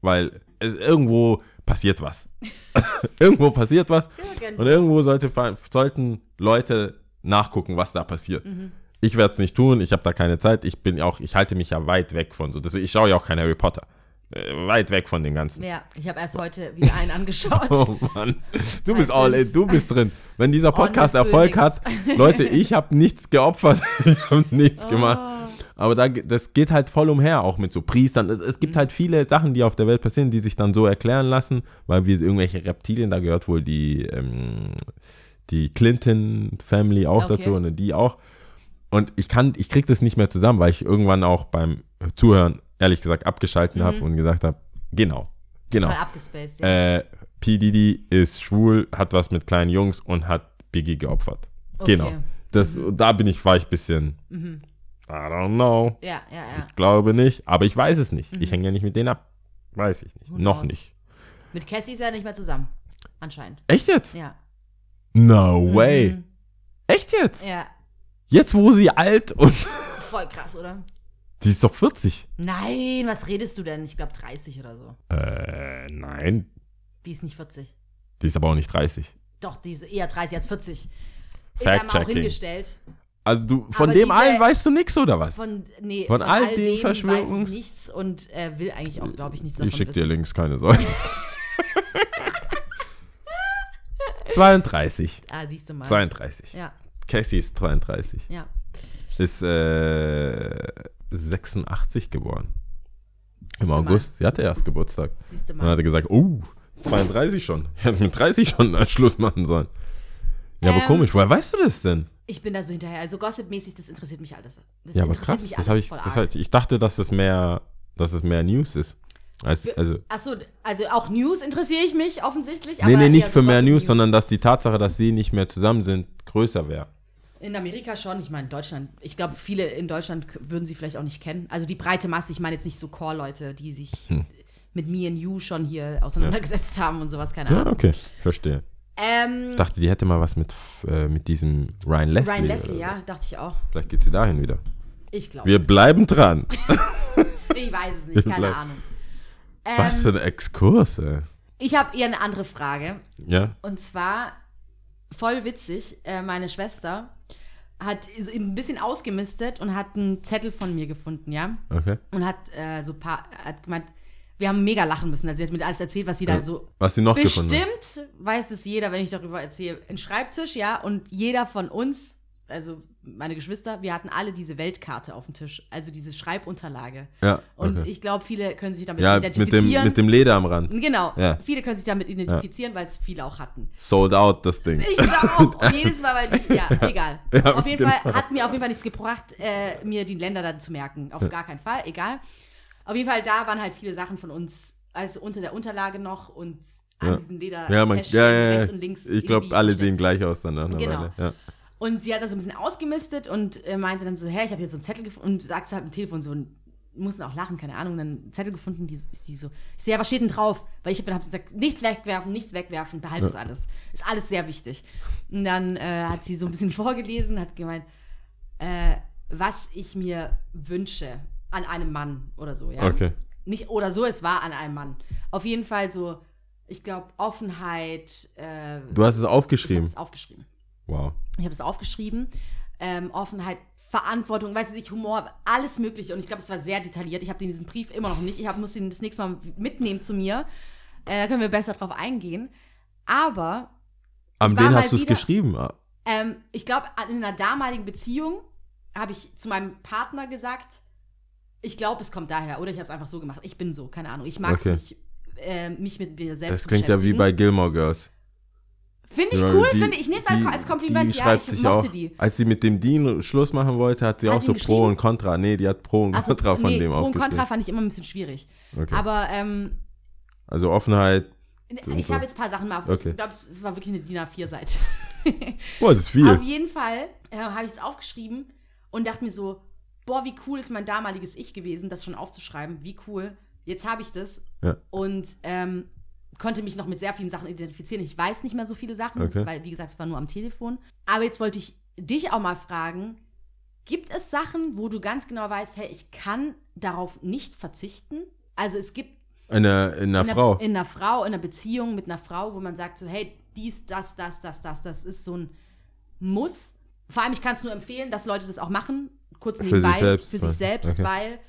Weil es, irgendwo passiert was. [laughs] [laughs] irgendwo passiert was. Irgendwo. Und irgendwo sollte, sollten Leute nachgucken, was da passiert. Mhm. Ich werde es nicht tun, ich habe da keine Zeit. Ich bin auch, ich halte mich ja weit weg von so. Deswegen, ich schaue ja auch kein Harry Potter. Äh, weit weg von dem Ganzen. Ja, ich habe erst heute wieder einen angeschaut. [laughs] Oh Mann, du bist all in, du bist drin. Wenn dieser Podcast Erfolg hat, Leute, ich habe nichts geopfert, [laughs] ich habe nichts Oh. gemacht. Aber da, das geht halt voll umher, auch mit so Priestern. Es, es gibt Mhm. halt viele Sachen, die auf der Welt passieren, die sich dann so erklären lassen, weil wir irgendwelche Reptilien, da gehört wohl die, ähm, die Clinton-Family auch Okay. dazu und die auch. Und ich kann, ich krieg das nicht mehr zusammen, weil ich irgendwann auch beim Zuhören, ehrlich gesagt, abgeschalten habe und gesagt habe, genau, genau. Mhm. Total abgespaced, ja. Äh, P. Diddy ist schwul, hat was mit kleinen Jungs und hat Biggie geopfert. Okay. Mhm. Genau. Das, Da bin ich, war ich ein bisschen, I don't know. ja, ja, ja. Ich glaube nicht, aber ich weiß es nicht. Ich hänge ja nicht mit denen ab. Weiß ich nicht. Who Noch knows? nicht. Mit Cassie ist er nicht mehr zusammen. Anscheinend. Echt jetzt? Ja. No way. Mhm. Echt jetzt? Ja. Jetzt, wo sie alt und Voll krass, oder? Sie ist doch 40. Nein, was redest du denn? Ich glaube 30 oder so. Äh, nein. Die ist nicht 40. Die ist aber auch nicht 30. Doch, die ist eher 30 als 40. Ist ja mal auch hingestellt. Also du, von Aber dem allen weißt du nichts, oder was? Von, nee, Von all den dem Verschwörungs- weiß ich nichts und äh, will eigentlich auch, glaube ich, nichts davon Ich schick dir. Links, keine Sorge. 32. [laughs] Ah, siehst du mal. 32. Ja, Cassie ist 32. ja. Ist äh, 86 geboren. Im du mal. August. Sie hatte erst Geburtstag. Siehst du Dann mal. hat er gesagt, oh, 32 schon. Ich hätte mit 30 schon einen Schluss machen sollen. Ja, aber Ähm, komisch, woher weißt du das denn? Ich bin da so hinterher. Also Gossip-mäßig, das interessiert mich alles. Das Ja, aber krass. mich Das habe ich, das heißt, ich dachte, dass es mehr, dass es mehr News ist. Als, also, Achso, also auch News interessiere ich mich offensichtlich. nee, aber nee, nicht für mehr Gossip News, sondern dass die Tatsache, dass sie nicht mehr zusammen sind, größer wäre. In Amerika schon, ich meine, in Deutschland. Ich glaube, viele in Deutschland würden sie vielleicht auch nicht kennen. Also die breite Masse, ich meine jetzt nicht so Core-Leute, die sich Hm. mit Me and You schon hier auseinandergesetzt haben und sowas, keine Ja, Ahnung. okay, verstehe. Ähm, Ich dachte, die hätte mal was mit, äh, mit diesem Ryan Leslie. Ryan Leslie, so. ja, dachte ich auch. Vielleicht geht sie dahin wieder. Ich glaube. Wir bleiben dran. [laughs] Ich weiß es nicht, keine bleib- Ahnung. Was für ein Exkurs, ey. Ich habe eher eine andere Frage. Ja? Und zwar, voll witzig, äh, meine Schwester hat so ein bisschen ausgemistet und hat einen Zettel von mir gefunden, ja? Okay. Und hat äh, so paar, hat gemeint, wir haben mega lachen müssen. Also sie hat mir alles erzählt, was sie da so. Was sie noch gefunden hat. Bestimmt weiß das jeder, wenn ich darüber erzähle. Ein Schreibtisch, ja, und jeder von uns, also meine Geschwister, wir hatten alle diese Weltkarte auf dem Tisch. Also diese Schreibunterlage. Ja, Und okay. ich glaube, viele können sich damit Ja, mit dem, identifizieren. mit dem Leder am Rand. genau. Ja. Viele können sich damit identifizieren, weil es viele auch hatten. Sold out, das Ding. Ich glaube auch. Und [laughs] jedes Mal, weil die, [laughs] ja, egal. Ja, auf jeden genau. Fall hat mir auf jeden Fall nichts gebracht, äh, mir die Länder dann zu merken. Auf gar keinen Fall, egal. Auf jeden Fall, da waren halt viele Sachen von uns, also unter der Unterlage noch und an Ja. diesen Leder Ja, man, ja, ja, ja. rechts und links. Ich glaube, alle sehen gleich aus dann. nach einer Genau. Weile. Ja. Und sie hat da so ein bisschen ausgemistet und äh, meinte dann so, hä, ich habe hier so einen Zettel gefunden und sagte halt am Telefon so, mussten auch lachen, keine Ahnung, dann einen Zettel gefunden, die, ist die so, ich so, ja, was steht denn drauf? Weil ich habe hab gesagt, nichts wegwerfen, nichts wegwerfen, behalte das alles. Ist alles sehr wichtig. Und dann äh, hat sie so ein bisschen [laughs] vorgelesen, hat gemeint, äh, was ich mir wünsche an einem Mann oder so, ja. Okay. Nicht oder so, es war an einem Mann. Auf jeden Fall so, ich glaube, Offenheit, äh, Du hast es ich habe aufgeschrieben. es aufgeschrieben. Wow. Ich habe es aufgeschrieben. Ähm, Offenheit, Verantwortung, weißt du nicht, Humor, alles Mögliche. Und ich glaube, es war sehr detailliert. Ich habe diesen Brief immer noch nicht. Ich hab, muss ihn das nächste Mal mitnehmen zu mir. Äh, da können wir besser drauf eingehen. Aber An wen hast du es geschrieben? Ah, ähm, ich glaube, in einer damaligen Beziehung habe ich zu meinem Partner gesagt, ich glaube, es kommt daher. Oder ich habe es einfach so gemacht. Ich bin so, keine Ahnung. Ich mag es Okay. nicht, äh, mich mit mir selbst Das klingt ja wie bei Gilmore Girls. Finde ich Ja, cool, die- finde ich. Ich nehme es als Kompliment. Die ja, schreibt ich sich auch, die. als sie mit dem Dean Schluss machen wollte, hat sie Hat auch so Pro und Contra. Nee, die hat Pro und Ach so, Contra von nee, dem Pro und aufgeschrieben. Contra fand ich immer ein bisschen schwierig. Okay. Aber ähm, Also Offenheit. ich so. habe jetzt ein paar Sachen mal auf. Okay. Ich glaube, es war wirklich eine DIN A4-Seite. [laughs] Boah, das ist viel. Auf jeden Fall äh, habe ich es aufgeschrieben und dachte mir so, boah, wie cool ist mein damaliges Ich gewesen, das schon aufzuschreiben. Wie cool. Jetzt habe ich das Ja. und ähm, konnte mich noch mit sehr vielen Sachen identifizieren. Ich weiß nicht mehr so viele Sachen, Okay. weil, wie gesagt, es war nur am Telefon. Aber jetzt wollte ich dich auch mal fragen, gibt es Sachen, wo du ganz genau weißt, hey, ich kann darauf nicht verzichten? Also es gibt Eine, eine in einer, Frau. in einer Frau, in einer Beziehung mit einer Frau, wo man sagt so, hey, dies, das, das, das, das, das ist so ein Muss. Vor allem, ich kann es nur empfehlen, dass Leute das auch machen, kurz Für nebenbei, sich selbst, für sich selbst, okay. weil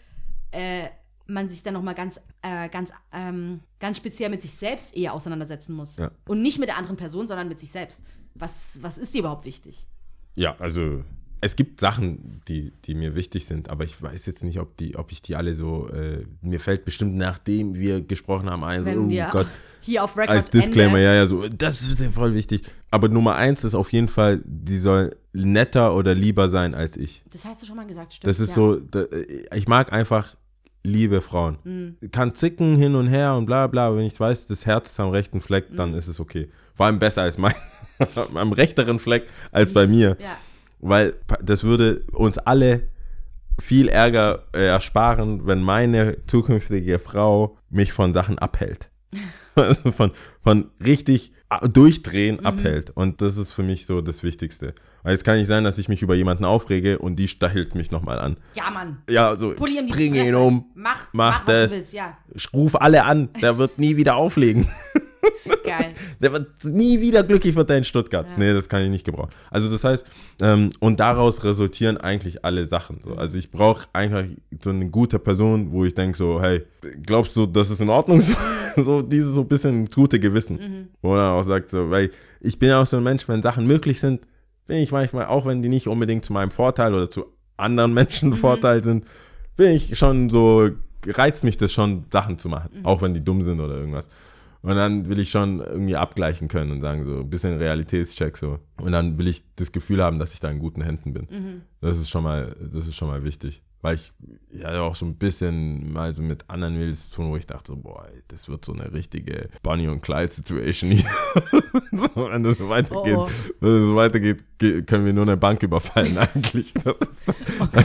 äh, man sich dann nochmal ganz, äh, ganz, ähm, ganz speziell mit sich selbst eher auseinandersetzen muss. Ja. Und nicht mit der anderen Person, sondern mit sich selbst. Was, was ist dir überhaupt wichtig? Ja, also es gibt Sachen, die, die mir wichtig sind, aber ich weiß jetzt nicht, ob, die, ob ich die alle so, äh, mir fällt bestimmt nachdem wir gesprochen haben ein, so, oh Gott, hier auf Record als Disclaimer, Ende, ja, ja, so, das ist ja voll wichtig. Aber Nummer eins ist auf jeden Fall, die soll netter oder lieber sein als ich. Das hast du schon mal gesagt, stimmt. Das ist ja. so, da, ich mag einfach liebe Frauen. Mhm. Kann zicken hin und her und bla bla, aber wenn ich weiß, das Herz ist am rechten Fleck, Mhm. dann ist es okay. Vor allem besser als mein, [laughs] am rechteren Fleck als bei mir. Ja. Weil das würde uns alle viel Ärger äh, ersparen, wenn meine zukünftige Frau mich von Sachen abhält. [laughs] Also von, von richtig a- durchdrehen abhält. Und das ist für mich so das Wichtigste. Weil es kann nicht sein, dass ich mich über jemanden aufrege und die stachelt mich nochmal an. ja, Mann. Ja, so, Pulli ihm die bring ihn Fresse. um, Mach, mach mach, das. willst, ja. ich ruf alle an, der wird nie wieder auflegen. [laughs] Geil. Der wird nie wieder glücklich wird er in Stuttgart. Nee, das kann ich nicht gebrauchen. Also das heißt, ähm, und daraus resultieren eigentlich alle Sachen. So. Also ich brauche eigentlich so eine gute Person, wo ich denke so, hey, glaubst du, das ist in Ordnung? [laughs] So, so dieses so ein bisschen gute Gewissen. Wo man auch sagt so, weil ich bin ja auch so ein Mensch, wenn Sachen möglich sind, bin ich manchmal, auch wenn die nicht unbedingt zu meinem Vorteil oder zu anderen [laughs] Menschen Vorteil sind, bin ich schon so, reizt mich das schon, Sachen zu machen. Auch wenn die dumm sind oder irgendwas. Und dann will ich schon irgendwie abgleichen können und sagen, so ein bisschen Realitätscheck so. Und dann will ich das Gefühl haben, dass ich da in guten Händen bin. Das ist schon mal, das ist schon mal wichtig. Weil ich ja auch so ein bisschen mal so mit anderen Mädels zu tun, wo ich dachte so, boah, ey, das wird so eine richtige Bonnie und Clyde Situation hier. [laughs] so, wenn das so weitergeht, Oh, oh. wenn das so weitergeht, ge- können wir nur eine Bank überfallen [laughs] eigentlich. Das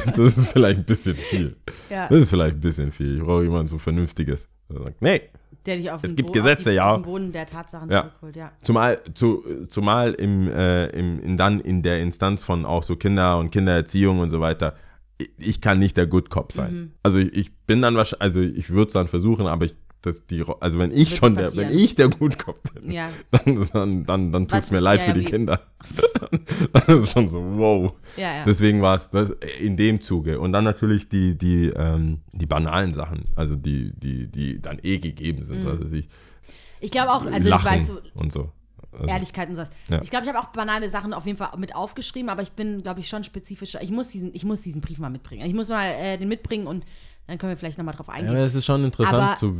ist, das ist vielleicht ein bisschen viel. Ja. Das ist vielleicht ein bisschen viel. Ich brauche jemanden so Vernünftiges. Der sagt, nee, Der dich auf Es den, gibt Bo- Gesetze, die, ja. Boden der Tatsachen Ja. zurückholt, ja. Zumal, zu, zumal im, äh, im, in, dann in der Instanz von auch so Kinder und Kindererziehung und so weiter, ich, kann nicht der Good Cop sein. Also ich, ich bin dann wahrscheinlich, also ich würde es dann versuchen, aber ich dass die, also wenn ich Wird schon der, passieren. wenn ich der Gutkopf bin, Ja. dann, dann, dann, dann tut's Was- mir leid ja, für die wie- Kinder. [laughs] das ist schon so, wow. Ja. Deswegen war es das in dem Zuge. Und dann natürlich die, die, ähm, die banalen Sachen, also die, die, die dann eh gegeben sind, Mhm. was weiß ich. Ich glaube auch, also Lachen du weißt so, und so. Also, Ehrlichkeit und sowas. Ja. Ich glaube, ich habe auch banale Sachen auf jeden Fall mit aufgeschrieben, aber ich bin, glaube ich, schon spezifischer. Ich muss diesen, ich muss diesen Brief mal mitbringen. Ich muss mal äh, den mitbringen und dann können wir vielleicht nochmal drauf Ja, eingehen. aber es ist schon interessant, zu,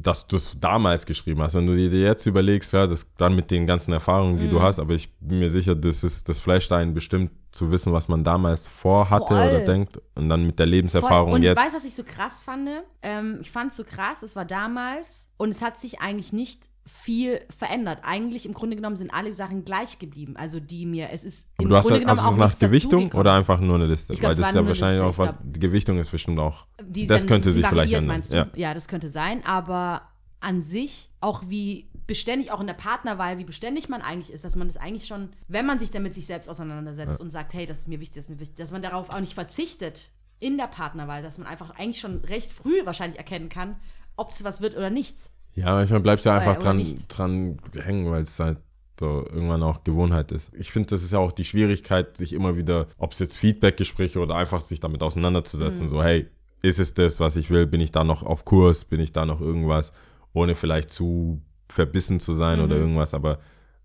dass du es damals geschrieben hast. Wenn du dir jetzt überlegst, ja, das dann mit den ganzen Erfahrungen, die Mhm. du hast, aber ich bin mir sicher, das ist das flasht einen bestimmt zu wissen, was man damals vorhatte Voll. oder denkt und dann mit der Voll. Lebenserfahrung und jetzt. weißt du, was ich so krass fand? Ähm, ich fand es so krass, es war damals und es hat sich eigentlich nicht viel verändert. Eigentlich im Grunde genommen sind alle Sachen gleich geblieben. Also die mir, es ist aber im du hast, Grunde hast genommen du auch es nach Gewichtung oder einfach nur eine Liste? Glaub, Weil das ist ja wahrscheinlich Liste, auch was, die Gewichtung ist bestimmt auch, Die das könnte sich vielleicht ändern. du? Ja. ja, das könnte sein, aber an sich auch wie beständig, auch in der Partnerwahl, wie beständig man eigentlich ist, dass man das eigentlich schon, wenn man sich dann mit sich selbst auseinandersetzt und sagt, hey, das ist mir wichtig, das ist mir wichtig, dass man darauf auch nicht verzichtet in der Partnerwahl, dass man einfach eigentlich schon recht früh wahrscheinlich erkennen kann, ob es was wird oder nichts. Ja, manchmal bleibst du einfach oder dran, dran hängen, weil es halt so irgendwann auch Gewohnheit ist. Ich finde, das ist ja auch die Schwierigkeit, sich immer wieder, ob es jetzt Feedbackgespräche oder einfach sich damit auseinanderzusetzen, Mhm. so hey, ist es das, was ich will? Bin ich da noch auf Kurs? Bin ich da noch irgendwas? Ohne vielleicht zu verbissen zu sein Mhm. oder irgendwas, aber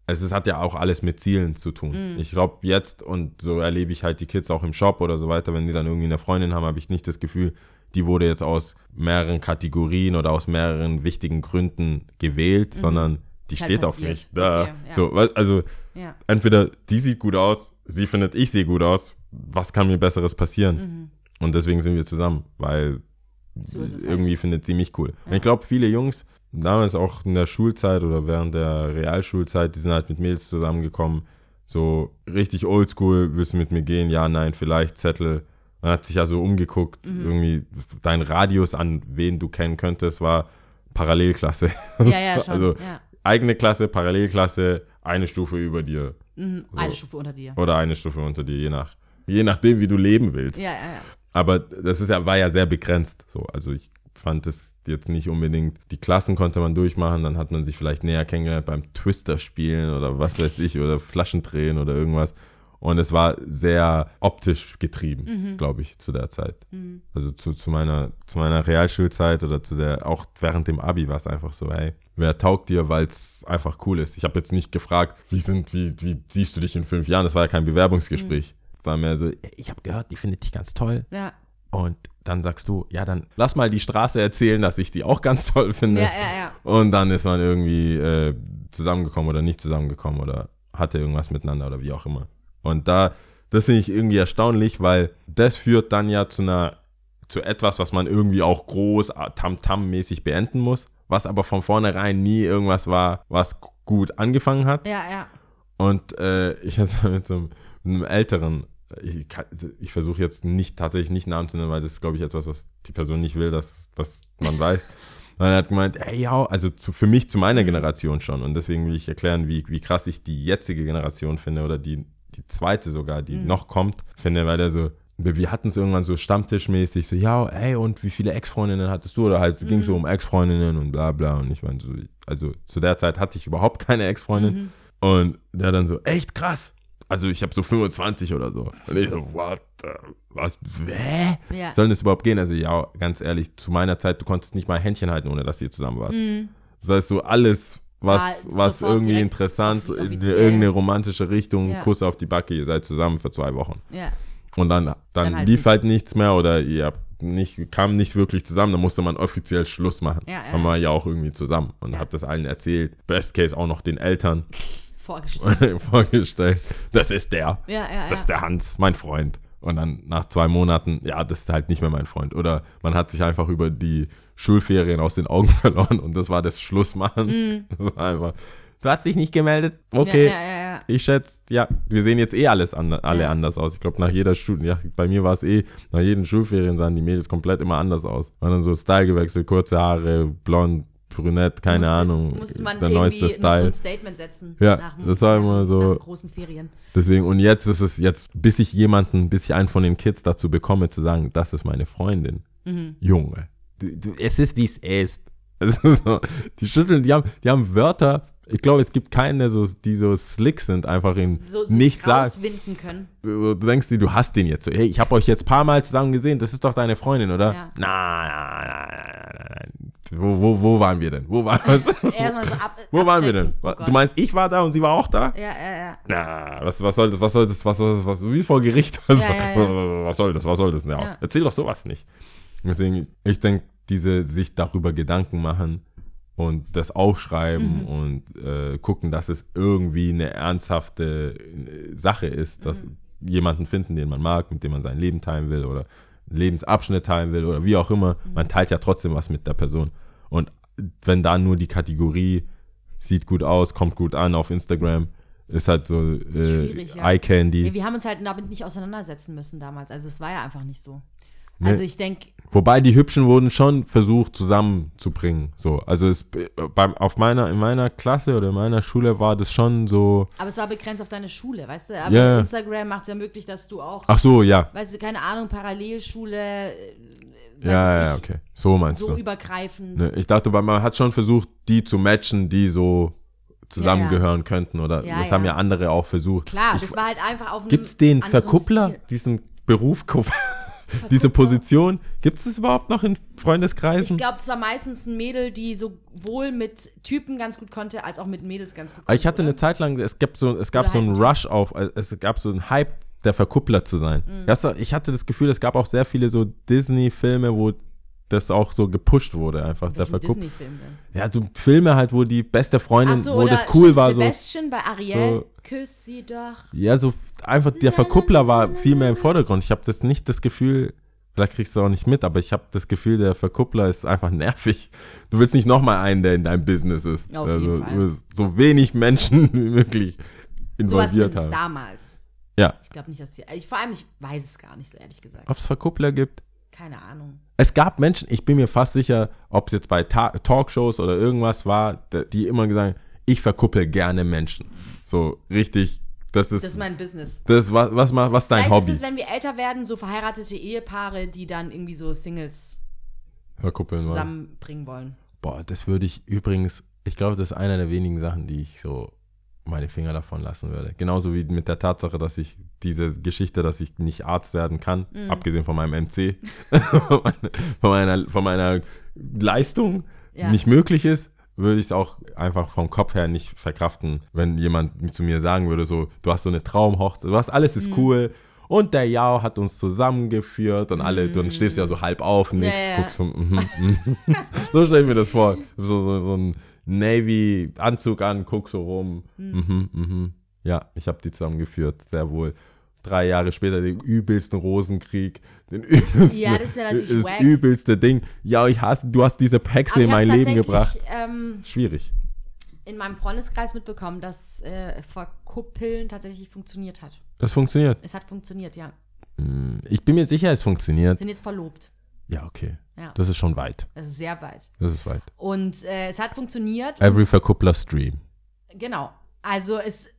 es ist, hat ja auch alles mit Zielen zu tun. Mhm. Ich glaube jetzt, und so erlebe ich halt die Kids auch im Shop oder so weiter, wenn die dann irgendwie eine Freundin haben, habe ich nicht das Gefühl, die wurde jetzt aus mehreren Kategorien oder aus mehreren wichtigen Gründen gewählt, sondern die Mhm. Halt steht auf passiert. mich. Da, Okay, ja. so, also Ja. entweder die sieht gut aus, sie findet, ich sehe gut aus, was kann mir Besseres passieren? Und deswegen sind wir zusammen, weil Mhm. So halt. irgendwie findet sie mich cool. Und ich glaube, viele Jungs, damals auch in der Schulzeit oder während der Realschulzeit, die sind halt mit Mädels zusammengekommen, so richtig oldschool, willst du mit mir gehen? Ja, nein, vielleicht, Zettel. Man hat sich ja so umgeguckt, Mhm. irgendwie dein Radius an wen du kennen könntest, war Parallelklasse. Ja, ja, schon. Also ja. eigene Klasse, Parallelklasse, eine Stufe über dir Mhm. Eine Stufe unter dir. oder eine Stufe unter dir, je nach, je nachdem, wie du leben willst. Ja, ja, ja. Aber das ist ja, war ja sehr begrenzt. So, also ich fand es jetzt nicht unbedingt. Die Klassen konnte man durchmachen, dann hat man sich vielleicht näher kennengelernt beim Twister spielen oder was weiß ich oder Flaschendrehen oder irgendwas. Und es war sehr optisch getrieben, glaube ich, zu der Zeit. Also zu, zu meiner zu meiner Realschulzeit oder zu der auch während dem Abi war es einfach so, hey, wer taugt dir, weil es einfach cool ist. Ich habe jetzt nicht gefragt, wie sind wie wie siehst du dich in fünf Jahren? Das war ja kein Bewerbungsgespräch. War mehr so, ich habe gehört, die findet dich ganz toll. Ja, Und dann sagst du, ja, dann lass mal die Straße erzählen, dass ich die auch ganz toll finde. ja, ja. ja. Und dann ist man irgendwie äh, zusammengekommen oder nicht zusammengekommen oder hatte irgendwas miteinander oder wie auch immer. Und da, das finde ich irgendwie erstaunlich, weil das führt dann ja zu einer, zu etwas, was man irgendwie auch groß äh, Tam-Tam-mäßig beenden muss, was aber von vornherein nie irgendwas war, was gut angefangen hat. Ja, ja. Und äh, ich hatte [laughs] mit so einem, mit einem älteren, ich, ich versuche jetzt nicht tatsächlich nicht Namen zu nennen, weil das ist, glaube ich, etwas, was die Person nicht will, dass, dass man weiß. [laughs] Und er hat gemeint, ey, ja, also zu, für mich, zu meiner Generation schon. Und deswegen will ich erklären, wie, wie krass ich die jetzige Generation finde oder die, die zweite sogar, die noch kommt, finde, weil er so, wir hatten es irgendwann so stammtischmäßig, so, ja, ey, und wie viele Ex-Freundinnen hattest du? Oder halt, es ging so um Ex-Freundinnen und bla bla. Und ich meine, so, also zu der Zeit hatte ich überhaupt keine Ex-Freundin. Und der dann so, echt krass. Also ich habe so 25 oder so. Und ich so, what? the- Was? Hä? Ja. Soll das überhaupt gehen? Also ja, ganz ehrlich, zu meiner Zeit, du konntest nicht mal Händchen halten, ohne dass ihr zusammen wart. Das heißt, so alles, was, War was irgendwie interessant, in irgendeine romantische Richtung, Ja. Kuss auf die Backe, ihr seid zusammen für zwei Wochen. Ja. Und dann, dann, Dann halt lief nicht. halt nichts mehr oder ihr habt nicht, kam nicht wirklich zusammen, dann musste man offiziell Schluss machen. Ja, ja. Dann war ja auch irgendwie zusammen und hab das allen erzählt. Best Case auch noch den Eltern [laughs] Vorgestellt. [laughs] vorgestellt. Das ist der. Ja, ja, Das ja. ist der Hans, mein Freund. Und dann nach zwei Monaten, ja, das ist halt nicht mehr mein Freund. Oder man hat sich einfach über die Schulferien aus den Augen [laughs] verloren und das war das Schlussmachen. [laughs] Das war einfach, du hast dich nicht gemeldet? Okay. Ja, ja, ja. Ich schätze, ja, wir sehen jetzt eh alles an, alle anders aus. Ich glaube, nach jeder Schule, ja, bei mir war es eh, nach jeden Schulferien sahen die Mädels komplett immer anders aus. War dann so Style gewechselt, kurze Haare, blond, brünett, keine Musste- Ahnung. Musste man der neueste noch so Style. ein Statement setzen. Ja, nach, das war immer so- großen Ferien. Deswegen, und jetzt ist es jetzt, bis ich jemanden, bis ich einen von den Kids dazu bekomme, zu sagen, das ist meine Freundin. Mhm. Junge. Du, du, es ist, wie es ist. [laughs] Also so, die schütteln, die haben, die haben Wörter. Ich glaube, es gibt keinen, der so, die so slick sind, einfach in So nicht sich sagen. rauswinden können. Du denkst dir, du hast den jetzt so. Hey, ich habe euch jetzt ein paar Mal zusammen gesehen. Das ist doch deine Freundin, oder? Ja. Nein, nein, nein, nein. Wo, wo, wo waren wir denn? Wo, war, [laughs] was, Erstmal so ab, wo waren wir denn? Oh du meinst, ich war da und sie war auch da? Ja, ja, ja. Na, was, was soll das, was soll das, was soll das, was, wie vor Gericht? Was, Ja, ja, [laughs] was soll das, was soll das? Ja, Ja. Erzähl doch sowas nicht. Deswegen, ich denke, diese sich darüber Gedanken machen und das aufschreiben Mhm. und äh, gucken, dass es irgendwie eine ernsthafte äh, Sache ist, dass Mhm. jemanden finden, den man mag, mit dem man sein Leben teilen will oder einen Lebensabschnitt teilen will oder wie auch immer. Mhm. Man teilt ja trotzdem was mit der Person. Und wenn da nur die Kategorie sieht gut aus, kommt gut an auf Instagram, ist halt so äh, ja. Eye Candy. Nee, wir haben uns halt damit nicht auseinandersetzen müssen damals. Also es war ja einfach nicht so. Nee. Also ich denke, Wobei die Hübschen wurden schon versucht zusammenzubringen. So, also es, beim, auf meiner, in meiner Klasse oder in meiner Schule war das schon so. aber es war begrenzt auf deine Schule, weißt du? Aber Ja, ja. Instagram macht es ja möglich, dass du auch, Ach so, ja. weißt du, keine Ahnung, Parallelschule, äh, Ja, ja, ja, okay. So meinst so du. übergreifend. Ne, ich dachte, man hat schon versucht, die zu matchen, die so zusammengehören könnten. Oder Ja, das ja. haben ja andere auch versucht. Klar, ich, das war halt einfach auf einem Gibt's den Verkuppler, Stil. diesen Beruf, diese Position? Gibt es das überhaupt noch in Freundeskreisen? Ich glaube, es war meistens ein Mädel, die sowohl mit Typen ganz gut konnte, als auch mit Mädels ganz gut Aber ich hatte konnte, eine Zeit lang, es gab so, es gab Oder so einen halt Rush auf, es gab so einen Hype, der Verkuppler zu sein. Mhm. Ich hatte das Gefühl, es gab auch sehr viele so Disney-Filme, wo das auch so gepusht wurde, einfach der denn? Ja, so Filme halt, wo die beste Freundin, so, wo das cool war, so, Sebastian bei Ariel, so- küss sie doch. ja, so einfach, der Verkuppler war viel mehr im Vordergrund. Ich habe das nicht das Gefühl, vielleicht kriegst du es auch nicht mit, aber ich habe das Gefühl, der Verkuppler ist einfach nervig. Du willst nicht nochmal einen, der in deinem Business ist. Auf also, jeden Fall. du willst so wenig Menschen [laughs] wie möglich involviert zumindest haben. damals. Ja, Ich glaube nicht, dass die. Ich, vor allem, ich weiß es gar nicht so ehrlich gesagt. ob es Verkuppler gibt. Keine Ahnung. Es gab Menschen, ich bin mir fast sicher, ob es jetzt bei Ta Talkshows oder irgendwas war, die immer gesagt haben, ich verkuppel gerne Menschen. So richtig, das ist Das ist mein Business. das, was, was, was dein Vielleicht Hobby. ist es, wenn wir älter werden, so verheiratete Ehepaare, die dann irgendwie so Singles zusammenbringen wollen. Boah, das würde ich übrigens, ich glaube, das ist einer der wenigen Sachen, die ich so meine Finger davon lassen würde. Genauso wie mit der Tatsache, dass ich diese Geschichte, dass ich nicht Arzt werden kann, Mhm. abgesehen von meinem MC, [laughs] von meiner, von meiner Leistung Ja. nicht möglich ist, würde ich es auch einfach vom Kopf her nicht verkraften, wenn jemand zu mir sagen würde, so, du hast so eine Traumhochzeit, du hast, alles Mhm. ist cool. Und der Jao hat uns zusammengeführt und alle, dann stehst du ja so halb auf, nix, Mhm. Ja, ja. guckst so, mhm, mhm. [laughs] so stell ich mir das vor. So, so, so ein Navy-Anzug an, guck so rum. Mhm, mhm. Ja, ich habe die zusammengeführt, sehr wohl. Drei Jahre später den übelsten Rosenkrieg, den [laughs] übelsten, Ja, das natürlich das wack. übelste Ding. Ja, ich hasse, du hast diese Hexe in mein Leben gebracht. Ähm, Schwierig. in meinem Freundeskreis mitbekommen, dass äh, Verkuppeln tatsächlich funktioniert hat. Das funktioniert. Es hat funktioniert, ja. Ich bin mir sicher, es funktioniert. Sind jetzt verlobt. Ja, okay. Ja. Das ist schon weit. Das ist sehr weit. Das ist weit. Und äh, es hat funktioniert. Every Verkuppler Stream. Genau. Also es,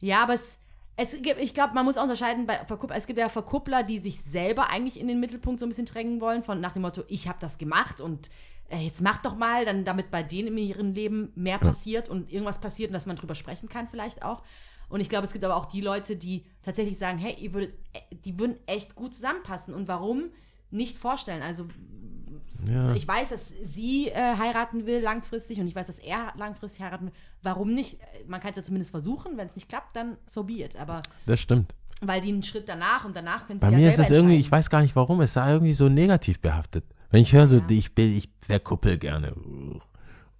ja, aber es, es gibt, ich glaube, man muss auch unterscheiden bei Verkuppler. Es gibt ja Verkuppler, die sich selber eigentlich in den Mittelpunkt so ein bisschen drängen wollen, von nach dem Motto, ich habe das gemacht und äh, jetzt mach doch mal, dann damit bei denen in ihrem Leben mehr passiert und irgendwas passiert und dass man drüber sprechen kann vielleicht auch. Und ich glaube, es gibt aber auch die Leute, die tatsächlich sagen, hey, ihr würdet, äh, die würden echt gut zusammenpassen. Und warum nicht vorstellen? Also Ja. ich weiß, dass sie äh, heiraten will langfristig und ich weiß, dass er langfristig heiraten will. Warum nicht? Man kann es ja zumindest versuchen. Wenn es nicht klappt, dann so be it. Aber Das stimmt. weil die einen Schritt danach und danach können sie Bei ja mir ist es irgendwie, ich weiß gar nicht warum, es sei irgendwie so negativ behaftet. Wenn ich höre so, ich bin, ich verkuppel gerne.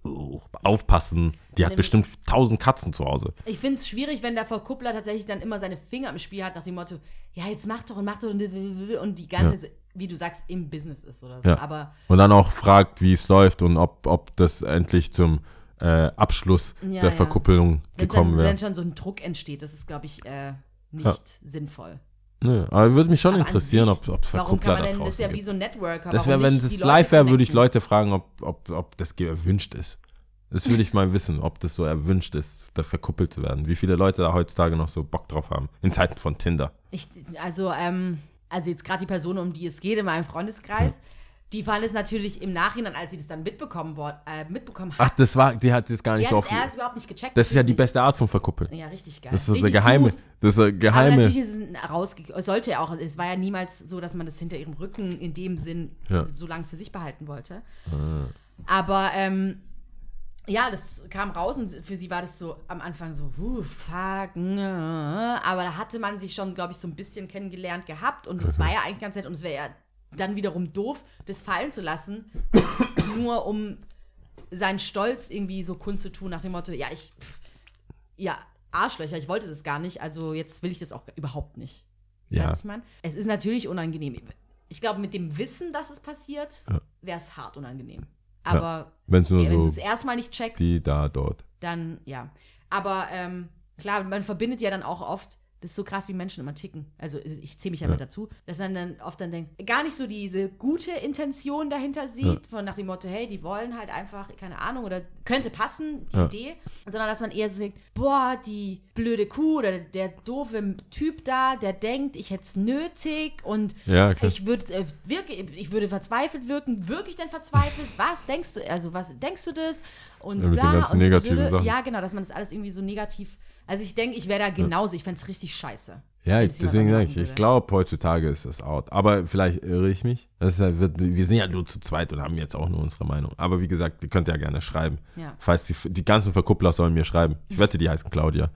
Uh, aufpassen. Die hat Nämlich- bestimmt tausend Katzen zu Hause. Ich finde es schwierig, wenn der Verkuppler tatsächlich dann immer seine Finger im Spiel hat, nach dem Motto, ja, jetzt mach doch und mach doch und, und die ganze Ja. Zeit, so, wie du sagst, im Business ist oder so. Ja. Aber Und dann auch fragt, wie es läuft und ob, ob das endlich zum äh, Abschluss Ja, der ja. Verkuppelung gekommen dann, wäre. wenn schon so ein Druck entsteht, das ist, glaube ich, äh, nicht sinnvoll. Nö, aber würde mich schon Aber interessieren, sich, ob es Warum kann Verkuppler man da denn, das ist draußen ja wie so ein Networker. Das wäre, wenn es live wäre, würde ich? Leute fragen, ob, ob, ob das gewünscht ist. Das würde ich mal [laughs] wissen, ob das so erwünscht ist, da verkuppelt zu werden. Wie viele Leute da heutzutage noch so Bock drauf haben. In Zeiten von Tinder. Ich, also, ähm, also jetzt gerade die Person, um die es geht in meinem Freundeskreis, Die fand es natürlich im Nachhinein, als sie das dann mitbekommen, wor- äh, mitbekommen Ach, hat. das war, die hat das gar die nicht so hat auf. es erst überhaupt nicht gecheckt. Das ist ja die beste Art von Verkuppeln. Ja, richtig geil. Das ist so Richtig geheime, smooth. das ist Aber geheime. natürlich ist es rausgekommen. Es sollte ja auch, es war ja niemals so, dass man das hinter ihrem Rücken in dem Sinn Ja. so lange für sich behalten wollte. Aber ähm, ja, das kam raus und für sie war das so am Anfang so, huh, fuck, nö. aber da hatte man sich schon, glaube ich, so ein bisschen kennengelernt gehabt und es war ja eigentlich ganz nett und es wäre ja dann wiederum doof, das fallen zu lassen, [coughs] nur um seinen Stolz irgendwie so kundzutun nach dem Motto, ja, ich, pff, ja, Arschlöcher, ich wollte das gar nicht, also jetzt will ich das auch überhaupt nicht. ja. Weißt du, was ich meine? Es ist natürlich unangenehm. Ich glaube, mit dem Wissen, dass es passiert, wäre es hart unangenehm. Aber Wenn es nur wenn du es so erstmal nicht checkst, die da, dort. dann ja. Aber ähm, klar, man verbindet ja dann auch oft, das ist so krass, wie Menschen immer ticken. Also ich zähle mich ja, mit dazu, dass man dann oft dann denkt, gar nicht so diese gute Intention dahinter sieht, von nach dem Motto, hey, die wollen halt einfach, keine Ahnung, oder könnte passen, die Ja. Idee, sondern dass man eher so denkt, boah, die blöde Kuh oder der doofe Typ da, der denkt, ich hätte es nötig und Ja, ich würde äh, wirke, ich würde verzweifelt wirken. Wirke ich denn verzweifelt? Was denkst du? Also was denkst du das? Und Ja, mit den ganzen und negativen würde, Sachen. Ja, genau, dass man das alles irgendwie so negativ. Also ich denke, ich wäre da genauso. Ich fände es richtig scheiße. Ja, deswegen sage ich, ich glaube, heutzutage ist das out. Aber vielleicht irre ich mich. Das wird, wir sind ja nur zu zweit und haben jetzt auch nur unsere Meinung. Aber wie gesagt, ihr könnt ja gerne schreiben. Ja. Falls die, die ganzen Verkuppler sollen mir schreiben. Ich wette, die heißen Claudia.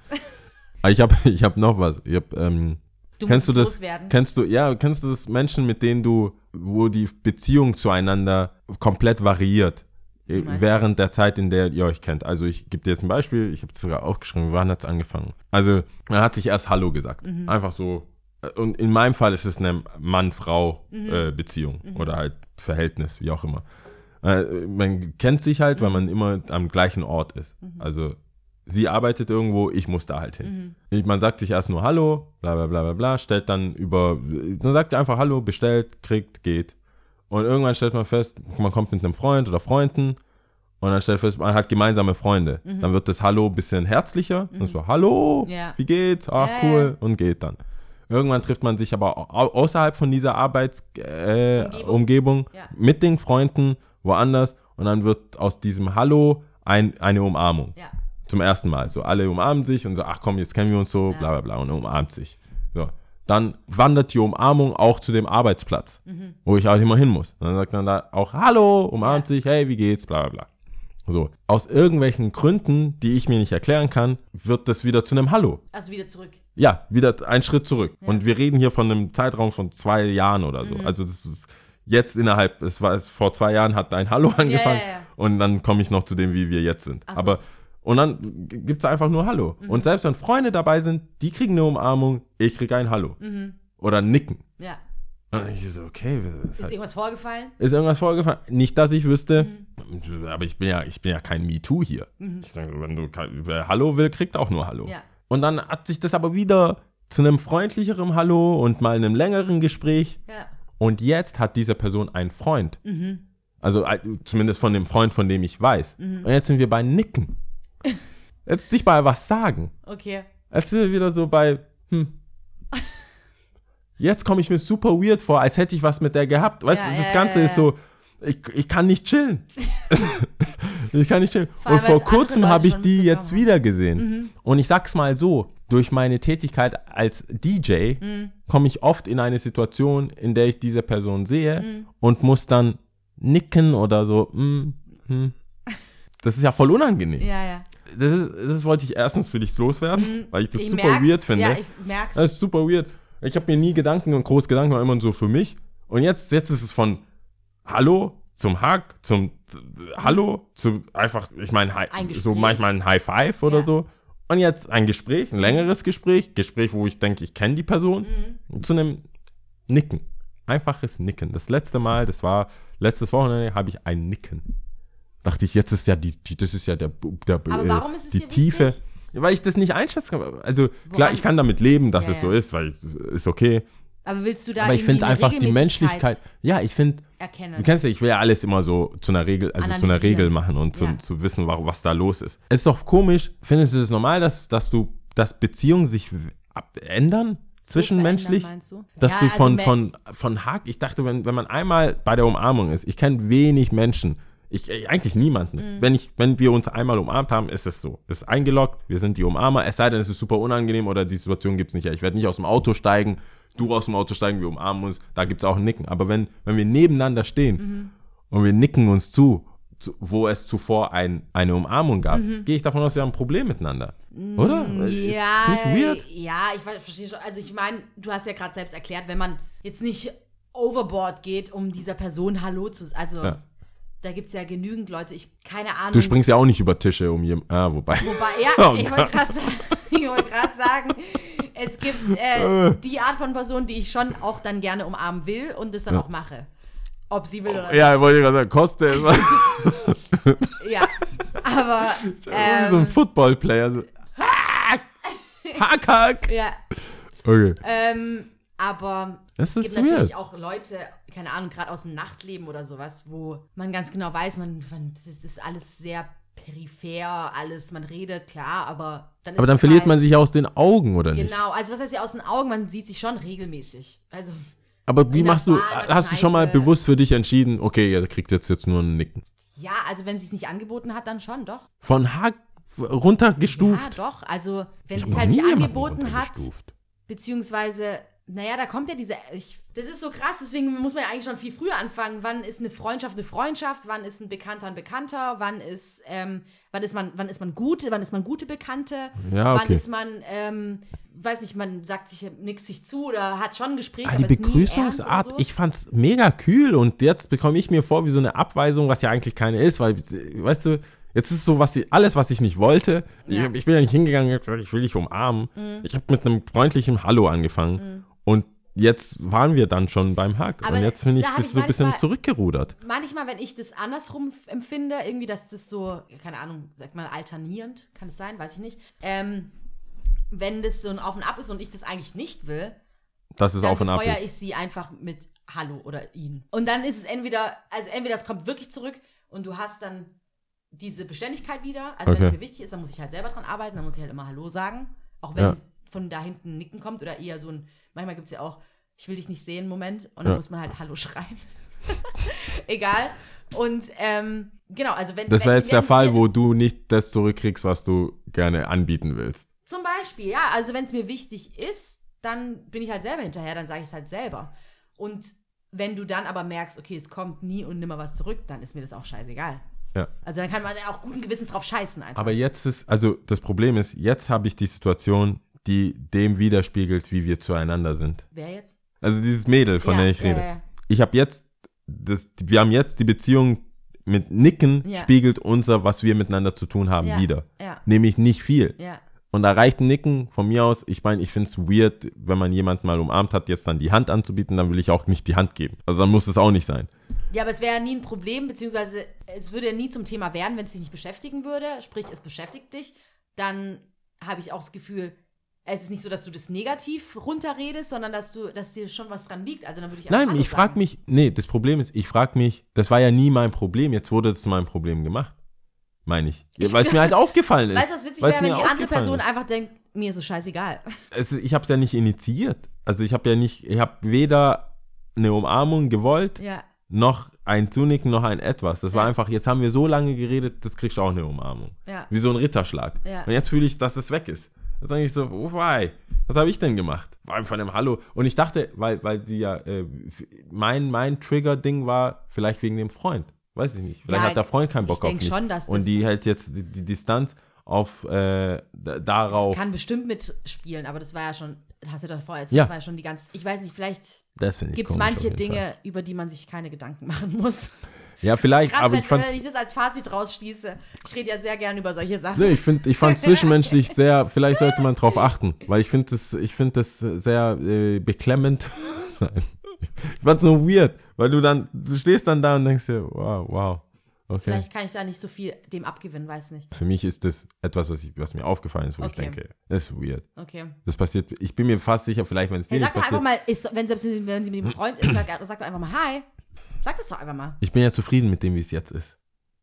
Aber [laughs] ich habe ich hab noch was. Ich hab, ähm, Du kennst du das? loswerden. Kennst du, ja, kennst du das Menschen, mit denen du, wo die Beziehung zueinander komplett variiert? Du? Während der Zeit, in der ihr euch kennt. Also ich gebe dir jetzt ein Beispiel, ich habe es sogar aufgeschrieben, wann hat es angefangen? Also man hat sich erst Hallo gesagt. Mhm. Einfach so. Und in meinem Fall ist es eine Mhm. Mann-Frau-Beziehung oder halt Verhältnis, wie auch immer. Äh, man kennt sich halt, weil man immer am gleichen Ort ist. Also sie arbeitet irgendwo, ich muss da halt hin. Ich, man sagt sich erst nur Hallo, bla bla bla bla bla, stellt dann über, dann sagt ihr einfach Hallo, bestellt, kriegt, geht. Und irgendwann stellt man fest, man kommt mit einem Freund oder Freunden und dann stellt fest, man hat gemeinsame Freunde. Dann wird das Hallo ein bisschen herzlicher und so, Hallo, Ja. wie geht's? Ach Ja, cool und geht dann. Irgendwann trifft man sich aber au- außerhalb von dieser Arbeitsumgebung äh, Ja. mit den Freunden woanders und dann wird aus diesem Hallo ein, eine Umarmung. Ja. Zum ersten Mal. So alle umarmen sich und so, ach komm, jetzt kennen wir uns so, bla bla bla und umarmt sich. Dann wandert die Umarmung auch zu dem Arbeitsplatz, wo ich auch immer hin muss. Und dann sagt man da auch Hallo, umarmt sich, hey, wie geht's, bla bla bla. So, aus irgendwelchen Gründen, die ich mir nicht erklären kann, wird das wieder zu einem Hallo. Also wieder zurück. Ja, wieder einen Schritt zurück. Und wir reden hier von einem Zeitraum von zwei Jahren oder so. Also das ist jetzt innerhalb, es war vor zwei Jahren hat ein Hallo [laughs] angefangen ja, ja. und dann komme ich noch zu dem, wie wir jetzt sind. Ach so. Aber und dann gibt es einfach nur Hallo. Und selbst wenn Freunde dabei sind, die kriegen eine Umarmung, ich kriege ein Hallo. Oder ein Nicken. Ja. Und ich so, okay, Ist irgendwas vorgefallen? ist irgendwas vorgefallen? Nicht, dass ich wüsste, aber ich bin ja, ich bin ja kein MeToo hier. Ich sage, wenn du wer Hallo will, kriegt auch nur Hallo. Ja. Und dann hat sich das aber wieder zu einem freundlicheren Hallo und mal einem längeren Gespräch. Ja. Und jetzt hat diese Person einen Freund. Also äh, zumindest von dem Freund, von dem ich weiß. Und jetzt sind wir bei Nicken. [laughs] Jetzt nicht bei was sagen. Okay. Jetzt sind wir wieder so bei, hm. Jetzt komme ich mir super weird vor, als hätte ich was mit der gehabt. Weißt Ja, du, ja, das Ganze ja, ist ja. so, ich, ich kann nicht chillen. [laughs] ich kann nicht chillen. Vor Und vor kurzem habe ich die jetzt haben. wieder gesehen. Und ich sag's mal so, durch meine Tätigkeit als DJ komme ich oft in eine Situation, in der ich diese Person sehe und muss dann nicken oder so. mm, hm. [laughs] Das ist ja voll unangenehm. Ja, ja. Das, ist, das wollte ich erstens für dich loswerden, weil ich das Ich super merk's. weird finde. Ja, ich merk's. Das ist super weird. Ich habe mir nie Gedanken und groß Gedanken gemacht, immer so für mich. Und jetzt, jetzt ist es von Hallo zum Hack, zum Hallo, zu einfach, ich meine, so manchmal ein High Five oder Ja. so. Und jetzt ein Gespräch, ein längeres Gespräch, Gespräch, wo ich denke, ich kenne die Person, Mhm. zu einem Nicken. Einfaches Nicken. Das letzte Mal, das war letztes Wochenende, habe ich ein Nicken. Dachte ich, jetzt ist ja die, die das ist ja der, der Aber äh, warum ist es die Tiefe. wichtig? Weil ich das nicht einschätzen kann. Also klar, Woran- ich kann damit leben, dass Ja, es so ist, weil ist okay. Aber willst du da Aber ich finde einfach die Menschlichkeit. Ja, ich finde, erkennen? du kennst ja, ich will ja alles immer so zu einer Regel, also zu einer. Regel machen und zu, Ja. zu wissen, warum, was da los ist. Es ist doch komisch. Findest du es normal, dass, dass du, dass Beziehungen sich ändern? zwischenmenschlich, verändern, meinst du? dass Ja, du also von, von, von Hack, ich dachte, wenn, wenn man einmal bei der Umarmung ist, ich kenne wenig Menschen, ich, äh, eigentlich niemanden. Mhm. Wenn, ich, wenn wir uns einmal umarmt haben, ist es so. Es ist eingeloggt, wir sind die Umarmer, es sei denn, es ist super unangenehm oder die Situation gibt es nicht. Ich werde nicht aus dem Auto steigen, du aus dem Auto steigen, wir umarmen uns, da gibt es auch ein Nicken. Aber wenn, wenn wir nebeneinander stehen Mhm. und wir nicken uns zu, zu wo es zuvor ein, eine Umarmung gab, gehe ich davon aus, wir haben ein Problem miteinander. Oder? Ist- Mhm. Ja, Nicht weird? ja, ich ver- verstehe schon. Also ich meine, du hast ja gerade selbst erklärt, wenn man jetzt nicht overboard geht, um dieser Person Hallo zu also Ja. Da gibt es ja genügend Leute, ich keine Ahnung. Du springst ja auch nicht über Tische um jeden. Ah, wobei. Wobei, ja, [laughs] Oh ich wollte gerade sagen, [laughs] wollte gerade sagen, es gibt äh, die Art von Person, die ich schon auch dann gerne umarmen will und das dann auch mache. Ob sie will oder nicht. Ja, wollte ich gerade sagen, Koste ist [laughs] Ja, aber so ähm, ein Football-Player. So. Hack, hack! ja, Okay. ähm, aber es gibt natürlich weird. auch Leute, keine Ahnung, gerade aus dem Nachtleben oder sowas, wo man ganz genau weiß, man, man das ist alles sehr peripher, alles, man redet, klar, aber dann ist Aber dann verliert halt, man sich aus den Augen, oder nicht? Genau, also was heißt ja aus den Augen, man sieht sich schon regelmäßig. Also Aber wie machst du, in der hast du schon mal bewusst für dich entschieden, okay, ja, der kriegt jetzt, jetzt nur einen Nicken. Ja, also wenn sie es nicht angeboten hat, dann schon, doch. Von Hack runtergestuft. Ja, doch. Also wenn sie es halt nicht angeboten hat, beziehungsweise, naja, da kommt ja diese. Ich, das ist so krass, deswegen muss man ja eigentlich schon viel früher anfangen. Wann ist eine Freundschaft eine Freundschaft? Wann ist ein Bekannter ein Bekannter? Wann ist, ähm, wann ist man, wann ist man gute, wann ist man gute Bekannte? Ja, Wann okay. ist man, ähm, weiß nicht, man sagt sich nichts sich zu oder hat schon ein Gespräch, Ah, die Begrüßungsart, so. ich fand's mega kühl und jetzt bekomme ich mir vor wie so eine Abweisung, was ja eigentlich keine ist, weil, weißt du, jetzt ist so was, ich- alles, was ich nicht wollte. Ich, Ja. hab- ich bin ja nicht hingegangen und gesagt, ich will dich umarmen. Ich habe mit einem freundlichen Hallo angefangen und jetzt waren wir dann schon beim Hack Aber und jetzt finde ich, das ich so ein bisschen zurückgerudert. manchmal, wenn ich das andersrum empfinde, irgendwie, dass das so, keine Ahnung, sag mal alternierend, kann es sein, weiß ich nicht. Ähm, wenn das so ein Auf und Ab ist und ich das eigentlich nicht will, Dass es dann auf und ab ist. ich sie einfach mit Hallo oder ihn. Und dann ist es entweder, also entweder es kommt wirklich zurück und du hast dann diese Beständigkeit wieder. Also wenn Okay. es mir wichtig ist, dann muss ich halt selber dran arbeiten, dann muss ich halt immer Hallo sagen. Auch wenn Ja. von da hinten ein Nicken kommt oder eher so ein, manchmal gibt es ja auch, ich will dich nicht sehen, Moment. Und dann Ja. muss man halt Hallo [laughs] schreien. Egal. Und ähm, genau, also wenn Das wäre jetzt der Fall, wo du nicht das zurückkriegst, was du gerne anbieten willst. Zum Beispiel, ja. Also wenn es mir wichtig ist, dann bin ich halt selber hinterher, dann sage ich es halt selber. Und wenn du dann aber merkst, okay, es kommt nie und nimmer was zurück, dann ist mir das auch scheißegal. Ja. Also dann kann man auch guten Gewissens drauf scheißen einfach. Aber jetzt ist, also das Problem ist, jetzt habe ich die Situation, die dem widerspiegelt, wie wir zueinander sind. Wer jetzt? Also dieses Mädel, von Ja, der ich rede. ja, ja. Ich habe jetzt, das, wir haben jetzt die Beziehung mit Nicken, spiegelt unser, was wir miteinander zu tun haben, wieder. Nämlich nicht viel. Und da reicht ein Nicken von mir aus. Ich meine, ich finde es weird, wenn man jemanden mal umarmt hat, jetzt dann die Hand anzubieten, dann will ich auch nicht die Hand geben. Also dann muss es auch nicht sein. Ja, aber es wäre ja nie ein Problem, beziehungsweise es würde ja nie zum Thema werden, wenn es dich nicht beschäftigen würde. Sprich, es beschäftigt dich. Dann habe ich auch das Gefühl, es ist nicht so, dass du das negativ runterredest, sondern dass du, dass dir schon was dran liegt. Also dann würde ich Nein, ich frage mich, nee, das Problem ist, ich frage mich, das war ja nie mein Problem, jetzt wurde es zu meinem Problem gemacht. Meine ich. Ich- Weil es mir halt [laughs] aufgefallen ist. Weißt du, was witzig wäre, wenn die andere Person ist. einfach denkt, mir ist es scheißegal. [laughs] es, ich habe es ja nicht initiiert. Also ich habe ja nicht, ich habe weder eine Umarmung gewollt, Ja. noch ein Zunicken, noch ein etwas. Das war Ja. einfach, jetzt haben wir so lange geredet, das kriegst du auch eine Umarmung. Ja. Wie so ein Ritterschlag. Und jetzt fühle ich, dass es weg ist. Jetzt sage ich so, why? Was habe ich denn gemacht? War einfach einem Hallo. Und ich dachte, weil, weil die ja, äh, mein, mein Trigger-Ding war vielleicht wegen dem Freund. Weiß ich nicht. Vielleicht Ja, hat der Freund keinen Bock ich auf mich. schon, dass Und das- die hält jetzt die, die Distanz auf äh, darauf. Kann bestimmt mitspielen, aber das war ja schon, hast du doch vorher erzählt, Ja. das war ja schon die ganz, ich weiß nicht, vielleicht Das gibt es manche Dinge, Fall. über die man sich keine Gedanken [laughs] machen muss. Ja, vielleicht, Krass, aber wenn, ich fand's. wenn ich das als Fazit rausschließe. Ich rede ja sehr gern über solche Sachen. Nee, ich finde, ich fand [laughs] zwischenmenschlich sehr, vielleicht sollte man drauf achten, weil ich finde das, ich finde das sehr äh, beklemmend. [laughs] Ich fand's so weird, weil du dann, du stehst dann da und denkst dir, wow, wow, okay. Vielleicht kann ich da nicht so viel dem abgewinnen, weiß nicht. Für mich ist das etwas, was, ich, was mir aufgefallen ist, wo ich Okay. denke, das ist weird. Okay. Das passiert, ich bin mir fast sicher, vielleicht, wenn es dir Hey, nicht sag doch passiert. einfach mal, ist, wenn, selbst wenn sie mit dem Freund ist, sag, sag doch einfach mal Hi. Sag das doch einfach mal. Ich bin ja zufrieden mit dem, wie es jetzt ist.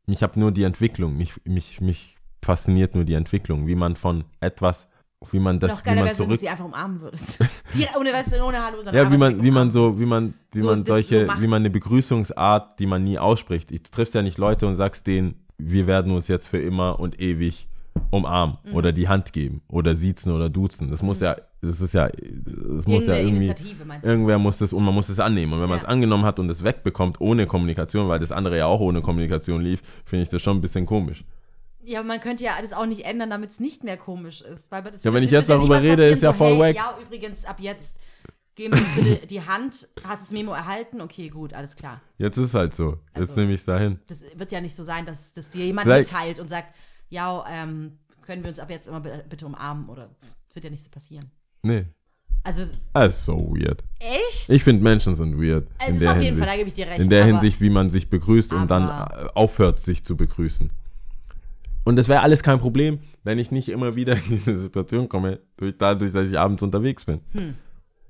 Ich habe nur die Entwicklung, mich, mich, mich fasziniert nur die Entwicklung, wie man von etwas wie man das, Noch wie man wäre, wenn du zurück, sie einfach umarmen würdest. [laughs] Die, ohne, weißt du, ohne Hallo, sondern ja, wie man, wie man so, wie man, wie So, man solche, so wie man eine Begrüßungsart, die man nie ausspricht. Du triffst ja nicht Leute und sagst denen, wir werden uns jetzt für immer und ewig umarmen Mhm. oder die Hand geben oder siezen oder duzen. Das muss ja, das ist ja, das muss ja irgendwie, Initiative, meinst du? irgendwer muss das und man muss es annehmen. Und wenn man es Ja. angenommen hat und es wegbekommt ohne Kommunikation, weil das andere ja auch ohne Kommunikation lief, finde ich das schon ein bisschen komisch. Ja, aber man könnte ja alles auch nicht ändern, damit es nicht mehr komisch ist. Weil das Ja, wenn ich jetzt ja darüber rede, ist ja so, voll hey, wack. Ja, übrigens, ab jetzt geben wir bitte die Hand. Hast das Memo erhalten? Okay, gut, alles klar. Jetzt ist halt so. Jetzt Also- nehme ich es dahin. Das wird ja nicht so sein, dass, dass dir jemand Vielleicht- mitteilt und sagt, ja, ähm, können wir uns ab jetzt immer bi- bitte umarmen oder das wird ja nicht so passieren. Nee. Also Das ist so weird. echt? Ich finde, Menschen sind weird. Äh, in das der auf jeden Hinsicht. Fall, da gebe ich dir recht. in der Hinsicht, wie man sich begrüßt und dann äh, aufhört, sich zu begrüßen. Und das wäre alles kein Problem, wenn ich nicht immer wieder in diese Situation komme, durch, dadurch, dass ich abends unterwegs bin. Ich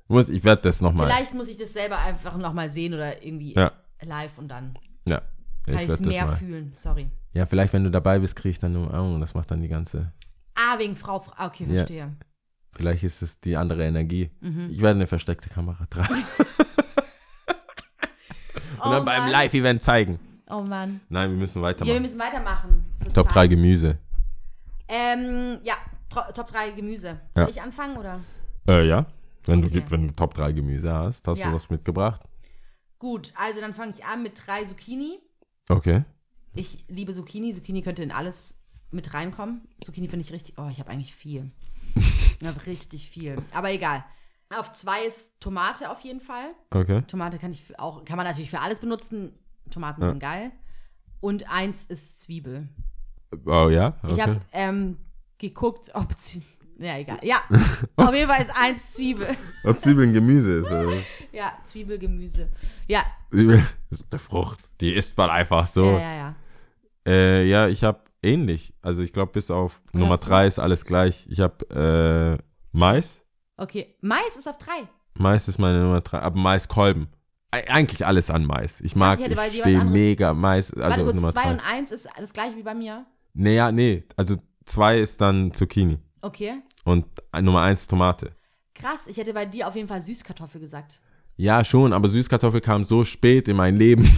muss- Ich werde das nochmal. Hm. Vielleicht muss ich das selber einfach nochmal sehen oder irgendwie Ja. live und dann Ja. Ich kann ich es mehr mal. fühlen. Sorry. Ja, vielleicht, wenn du dabei bist, kriege ich dann eine Umarmung. Das macht dann die ganze. Ah, wegen Frau. Ah, Okay, Ja. Vielleicht ist es die andere Energie. Mhm. Ich werde eine versteckte Kamera tragen. Oh [laughs] Und dann beim. Live-Event zeigen. Oh Mann. Nein, wir müssen Ja, wir weitermachen. müssen weitermachen. Top 3 Zeit. Gemüse. Ähm, ja, Top 3 Gemüse. Soll Ja. ich anfangen oder? Äh, ja. Wenn, Okay. du, wenn du Top 3 Gemüse hast, hast Ja. du was mitgebracht? Gut, also dann fange ich an mit drei Zucchini. Okay. Ich liebe Zucchini. Zucchini könnte in alles mit reinkommen. Zucchini finde ich richtig. Oh, ich habe eigentlich viel. [laughs] Habe richtig viel. Aber egal. Auf zwei ist Tomate auf jeden Fall. Okay. Tomate kann ich auch, kann man natürlich für alles benutzen. Tomaten Ja. sind geil. Und eins ist Zwiebel. Oh ja? Okay. Ich habe ähm, geguckt, ob Zwiebel. Ja, egal. Ja, [laughs] auf jeden Fall ist eins Zwiebel. Ob Zwiebeln Gemüse ist. Oder? [laughs] Ja, Zwiebelgemüse. Ja, Zwiebel ist eine Frucht. Die isst man einfach so. ja, ja, ja. Äh, ja, ich habe ähnlich. Also ich glaube, bis auf Was Nummer hast du? 3 ist alles gleich. Ich habe äh, Mais. Okay, Mais ist auf drei. Mais ist meine Nummer 3. Aber Maiskolben. E eigentlich alles an Mais. Ich mag, ich bei ich was stehe mega Mais. Also Warte kurz, Nummer zwei 3. und eins ist das gleiche wie bei mir. Nee, ja, nee. Also 2 ist dann Zucchini. Okay. Und Nummer 1 Tomate. Krass, ich hätte bei dir auf jeden Fall Süßkartoffel gesagt. Ja, schon, aber Süßkartoffel kam so spät in mein Leben. [laughs]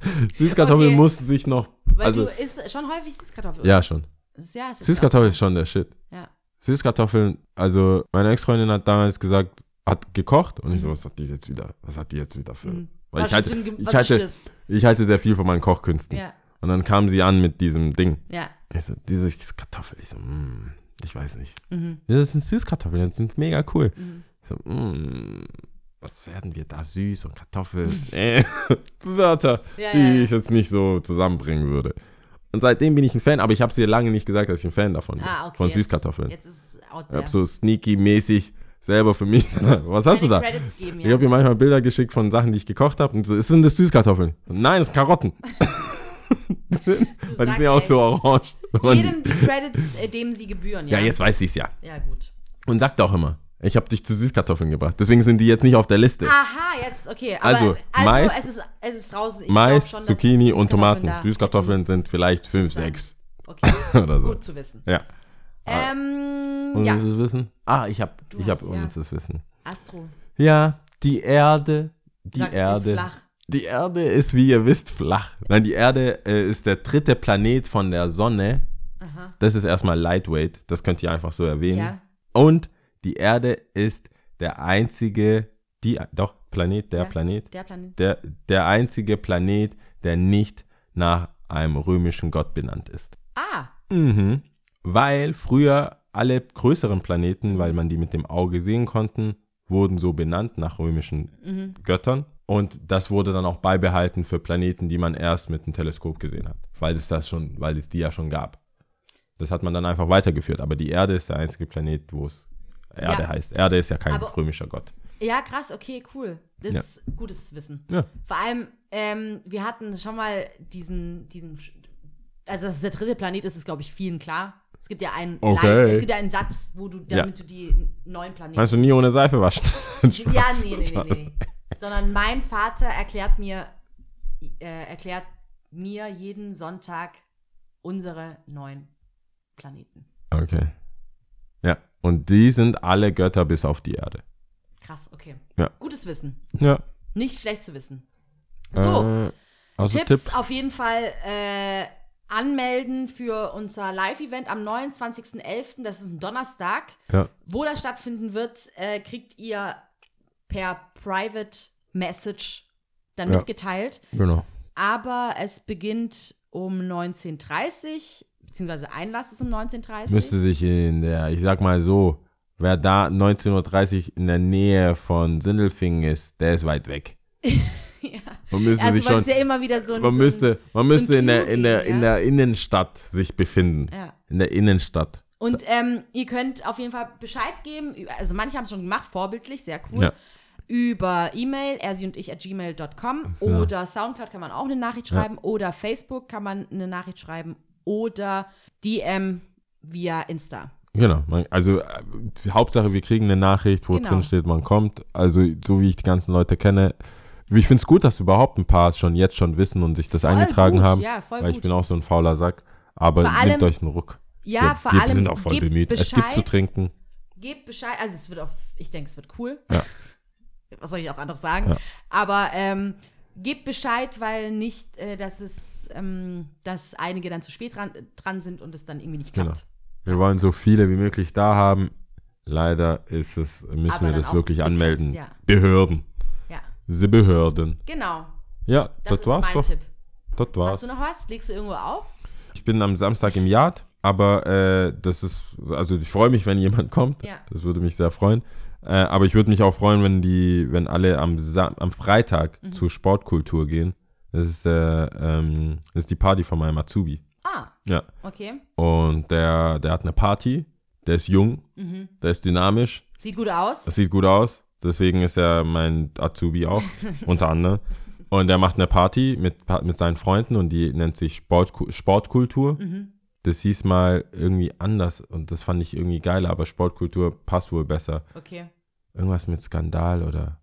[laughs] Süßkartoffel Okay. mussten sich noch. Weil Also, du isst schon häufig Süßkartoffel. ja, schon. Ist- ja es ist Süßkartoffel ist schon der Shit. Ja. Süßkartoffeln, also meine Ex-Freundin hat damals gesagt, hat gekocht und ich so, Mhm. was hat die jetzt wieder, was hat die jetzt wieder für, weil Was ich halte, ist denn ge- ich halte, ist ich halte sehr viel von meinen Kochkünsten. Ja, Und dann kam sie an mit diesem Ding. ja. Ich so, diese Kartoffel, ich so, mm, ich weiß nicht. Mhm. Das sind Süßkartoffeln, das sind mega cool. Ich so, mm, was werden wir da süß und Kartoffeln? [laughs] Äh, [laughs] Wörter, Ja, die ja, ich jetzt nicht so zusammenbringen würde. Und seitdem bin ich ein Fan, aber ich habe sie lange nicht gesagt, dass ich ein Fan davon bin. Ah, okay. von jetzt- Süßkartoffeln. Jetzt ist es out Ich habe so sneaky-mäßig selber für mich. [laughs] Was hast du da? Geben, Ich ja. habe ihr manchmal Bilder geschickt von Sachen, die ich gekocht habe. Und so, sind das Süßkartoffeln? Nein, das sind Karotten. Weil die sind ja auch so orange. Jedem die Credits, äh, dem sie gebühren, ja. ja, jetzt weiß ich's ja. Ja, gut. Und sagt auch immer, ich habe dich zu Süßkartoffeln gebracht. Deswegen sind die jetzt nicht auf der Liste. Aha, jetzt, okay. Aber, Also, Mais- es, ist, es ist draußen. Ich Mais, schon, Zucchini und Tomaten. Süßkartoffeln sind vielleicht fünf, Sein. sechs Okay, [laughs] oder so. gut zu wissen. Ja. Ähm, Und ja, das Wissen? Ah, ich habe ich hab hast, ja. unnützes Wissen. Astro. Ja, die Erde, die Sag, Erde. Ist flach. Die Erde ist, wie ihr wisst, flach. Nein, die Erde äh, ist der dritte Planet von der Sonne. Aha. Das ist erstmal lightweight. Das könnt ihr einfach so erwähnen. Ja. Und die Erde ist der einzige, die, doch, Planet, der Ja. Planet, Der Planet. der, der einzige Planet, der nicht nach einem römischen Gott benannt ist. Ah, Mhm. Weil früher alle größeren Planeten, weil man die mit dem Auge sehen konnten, wurden so benannt nach römischen Mhm. Göttern. Und das wurde dann auch beibehalten für Planeten, die man erst mit dem Teleskop gesehen hat, weil es das schon, weil es die ja schon gab. Das hat man dann einfach weitergeführt. Aber die Erde ist der einzige Planet, wo es Erde Ja. heißt. Erde ist ja kein Aber- römischer Gott. ja, krass, okay, cool. Das Ja. ist gutes Wissen. Ja. Vor allem, ähm, wir hatten schon mal diesen, diesen, also dass es der dritte Planet ist, ist, glaube ich, vielen klar. Es gibt ja einen, Okay. Line- es gibt ja einen Satz, wo du, damit du die neuen Planeten Meinst du nie ohne Seife waschen? [laughs] Ja, nee, nee, nee, nee. [laughs] Sondern mein Vater erklärt mir, äh, erklärt mir jeden Sonntag unsere neun Planeten. Okay. Ja. Und die sind alle Götter bis auf die Erde. Krass, okay. Ja. Gutes Wissen. Ja. Nicht schlecht zu wissen. So, Äh, also Tipps Tipp. auf jeden Fall äh, anmelden für unser Live-Event am 29.11. Das ist ein Donnerstag. Ja. Wo das stattfinden wird, äh, kriegt ihr per Private Message dann Ja. mitgeteilt. Genau. Aber es beginnt um 19.30 beziehungsweise Einlass ist um 19.30 Müsste sich in der, ich sag mal so, wer da 19.30 Uhr in der Nähe von Sindelfingen ist, der ist weit weg. [laughs] ja. Man müsste Also, sich schon, ja immer wieder so ein. man müsste, man müsste in der, in der, Clou in der Innenstadt sich befinden. Ja. In der Innenstadt. Und ähm, ihr könnt auf jeden Fall Bescheid geben. Also manche haben es schon gemacht, vorbildlich, sehr cool. Ja. Über E-Mail, ersi und ich at gmail.com oder Soundcloud kann man auch eine Nachricht schreiben oder Facebook kann man eine Nachricht schreiben oder DM via Insta. Genau. Also äh, Hauptsache, wir kriegen eine Nachricht, wo Genau. drin steht, man kommt. Also so wie ich die ganzen Leute kenne. Ich finde es gut, dass überhaupt ein paar schon jetzt schon wissen und sich das eingetragen gut, haben. ja, voll weil ich gut. bin auch so ein fauler Sack. Aber Vor nehmt allem- euch einen Ruck. Ja, wir, vor wir allem sind auch voll bemüht. Es gibt zu Bescheid. trinken. Gebt Bescheid, also es wird auch, ich denke, es wird cool. Ja. Was soll ich auch anderes sagen? Ja. Aber ähm, gebt Bescheid, weil nicht, äh, dass es, ähm, dass einige dann zu spät dran, dran sind und es dann irgendwie nicht Genau. klappt. Wir wollen so viele wie möglich da haben. Leider ist es, müssen Aber wir das wirklich anmelden. ja. Behörden. Ja, Die Behörden. genau. Ja, Das, das, war's mein doch. Tipp. Das Hast war's. du noch was? Legst du irgendwo auf? Ich bin am Samstag im Yard, aber äh, das ist, also ich freue mich, wenn jemand kommt. Ja. Das würde mich sehr freuen. Äh, aber ich würde mich auch freuen, wenn die, wenn alle am, Sa am Freitag Mhm. zur Sportkultur gehen. Das ist der, ähm, das ist die Party von meinem Azubi. Ah, Ja. okay. Und der, der hat eine Party. Der ist jung, Mhm. der ist dynamisch. Sieht gut aus. Das sieht gut aus. Deswegen ist er mein Azubi auch, [laughs] unter anderem. Und er macht eine Party mit, mit seinen Freunden und die nennt sich Sport, Sportkultur. Mhm. Das hieß mal irgendwie anders und das fand ich irgendwie geiler, aber Sportkultur passt wohl besser. Okay. Irgendwas mit Skandal oder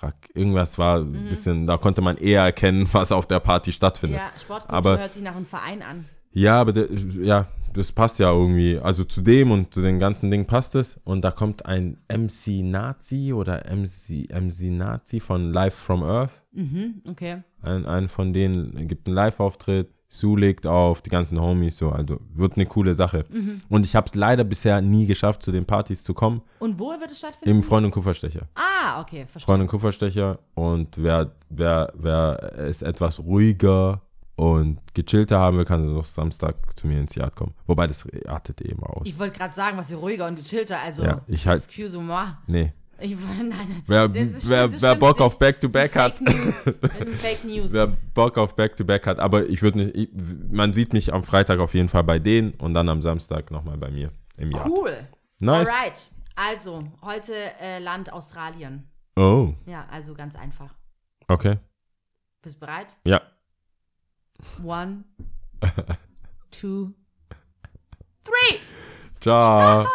Rack. Irgendwas war Mhm. ein bisschen, da konnte man eher erkennen, was auf der Party stattfindet. Ja, Sportkultur Aber- hört sich nach einem Verein an. Ja, aber der, ja, das passt ja irgendwie. Also zu dem und zu den ganzen Dingen passt es. Und da kommt ein MC Nazi oder MC, MC Nazi von Live from Earth. Mhm, okay. Ein, ein von denen gibt einen Live-Auftritt. Sue legt auf, die ganzen Homies, so, also wird eine coole Sache. Mhm. Und ich habe es leider bisher nie geschafft, zu den Partys zu kommen. Und wo wird es stattfinden? Im Freund und Kupferstecher. ah, okay, verstehe. Freund und Kupferstecher. Und wer, wer, wer es etwas ruhiger und gechillter haben will, kann doch Samstag zu mir ins Yard kommen. Wobei das artet eh immer aus. Ich wollte gerade sagen, was für ruhiger und gechillter, also Ja, ich halt- excuse moi. Nee. Ich nein, Wer, ist- wer, das wer stimmt Bock auf Back-to-Back hat, Fake News. Wer Bock auf Back-to-Back hat, aber ich würde nicht, ich, man sieht mich am Freitag auf jeden Fall bei denen und dann am Samstag nochmal bei mir im Yard. Cool. Nice. Alright. Also, heute äh, Land Australien. Oh, Ja, also ganz einfach. okay. Bist du bereit? Ja. One, [laughs] two, three. Ciao.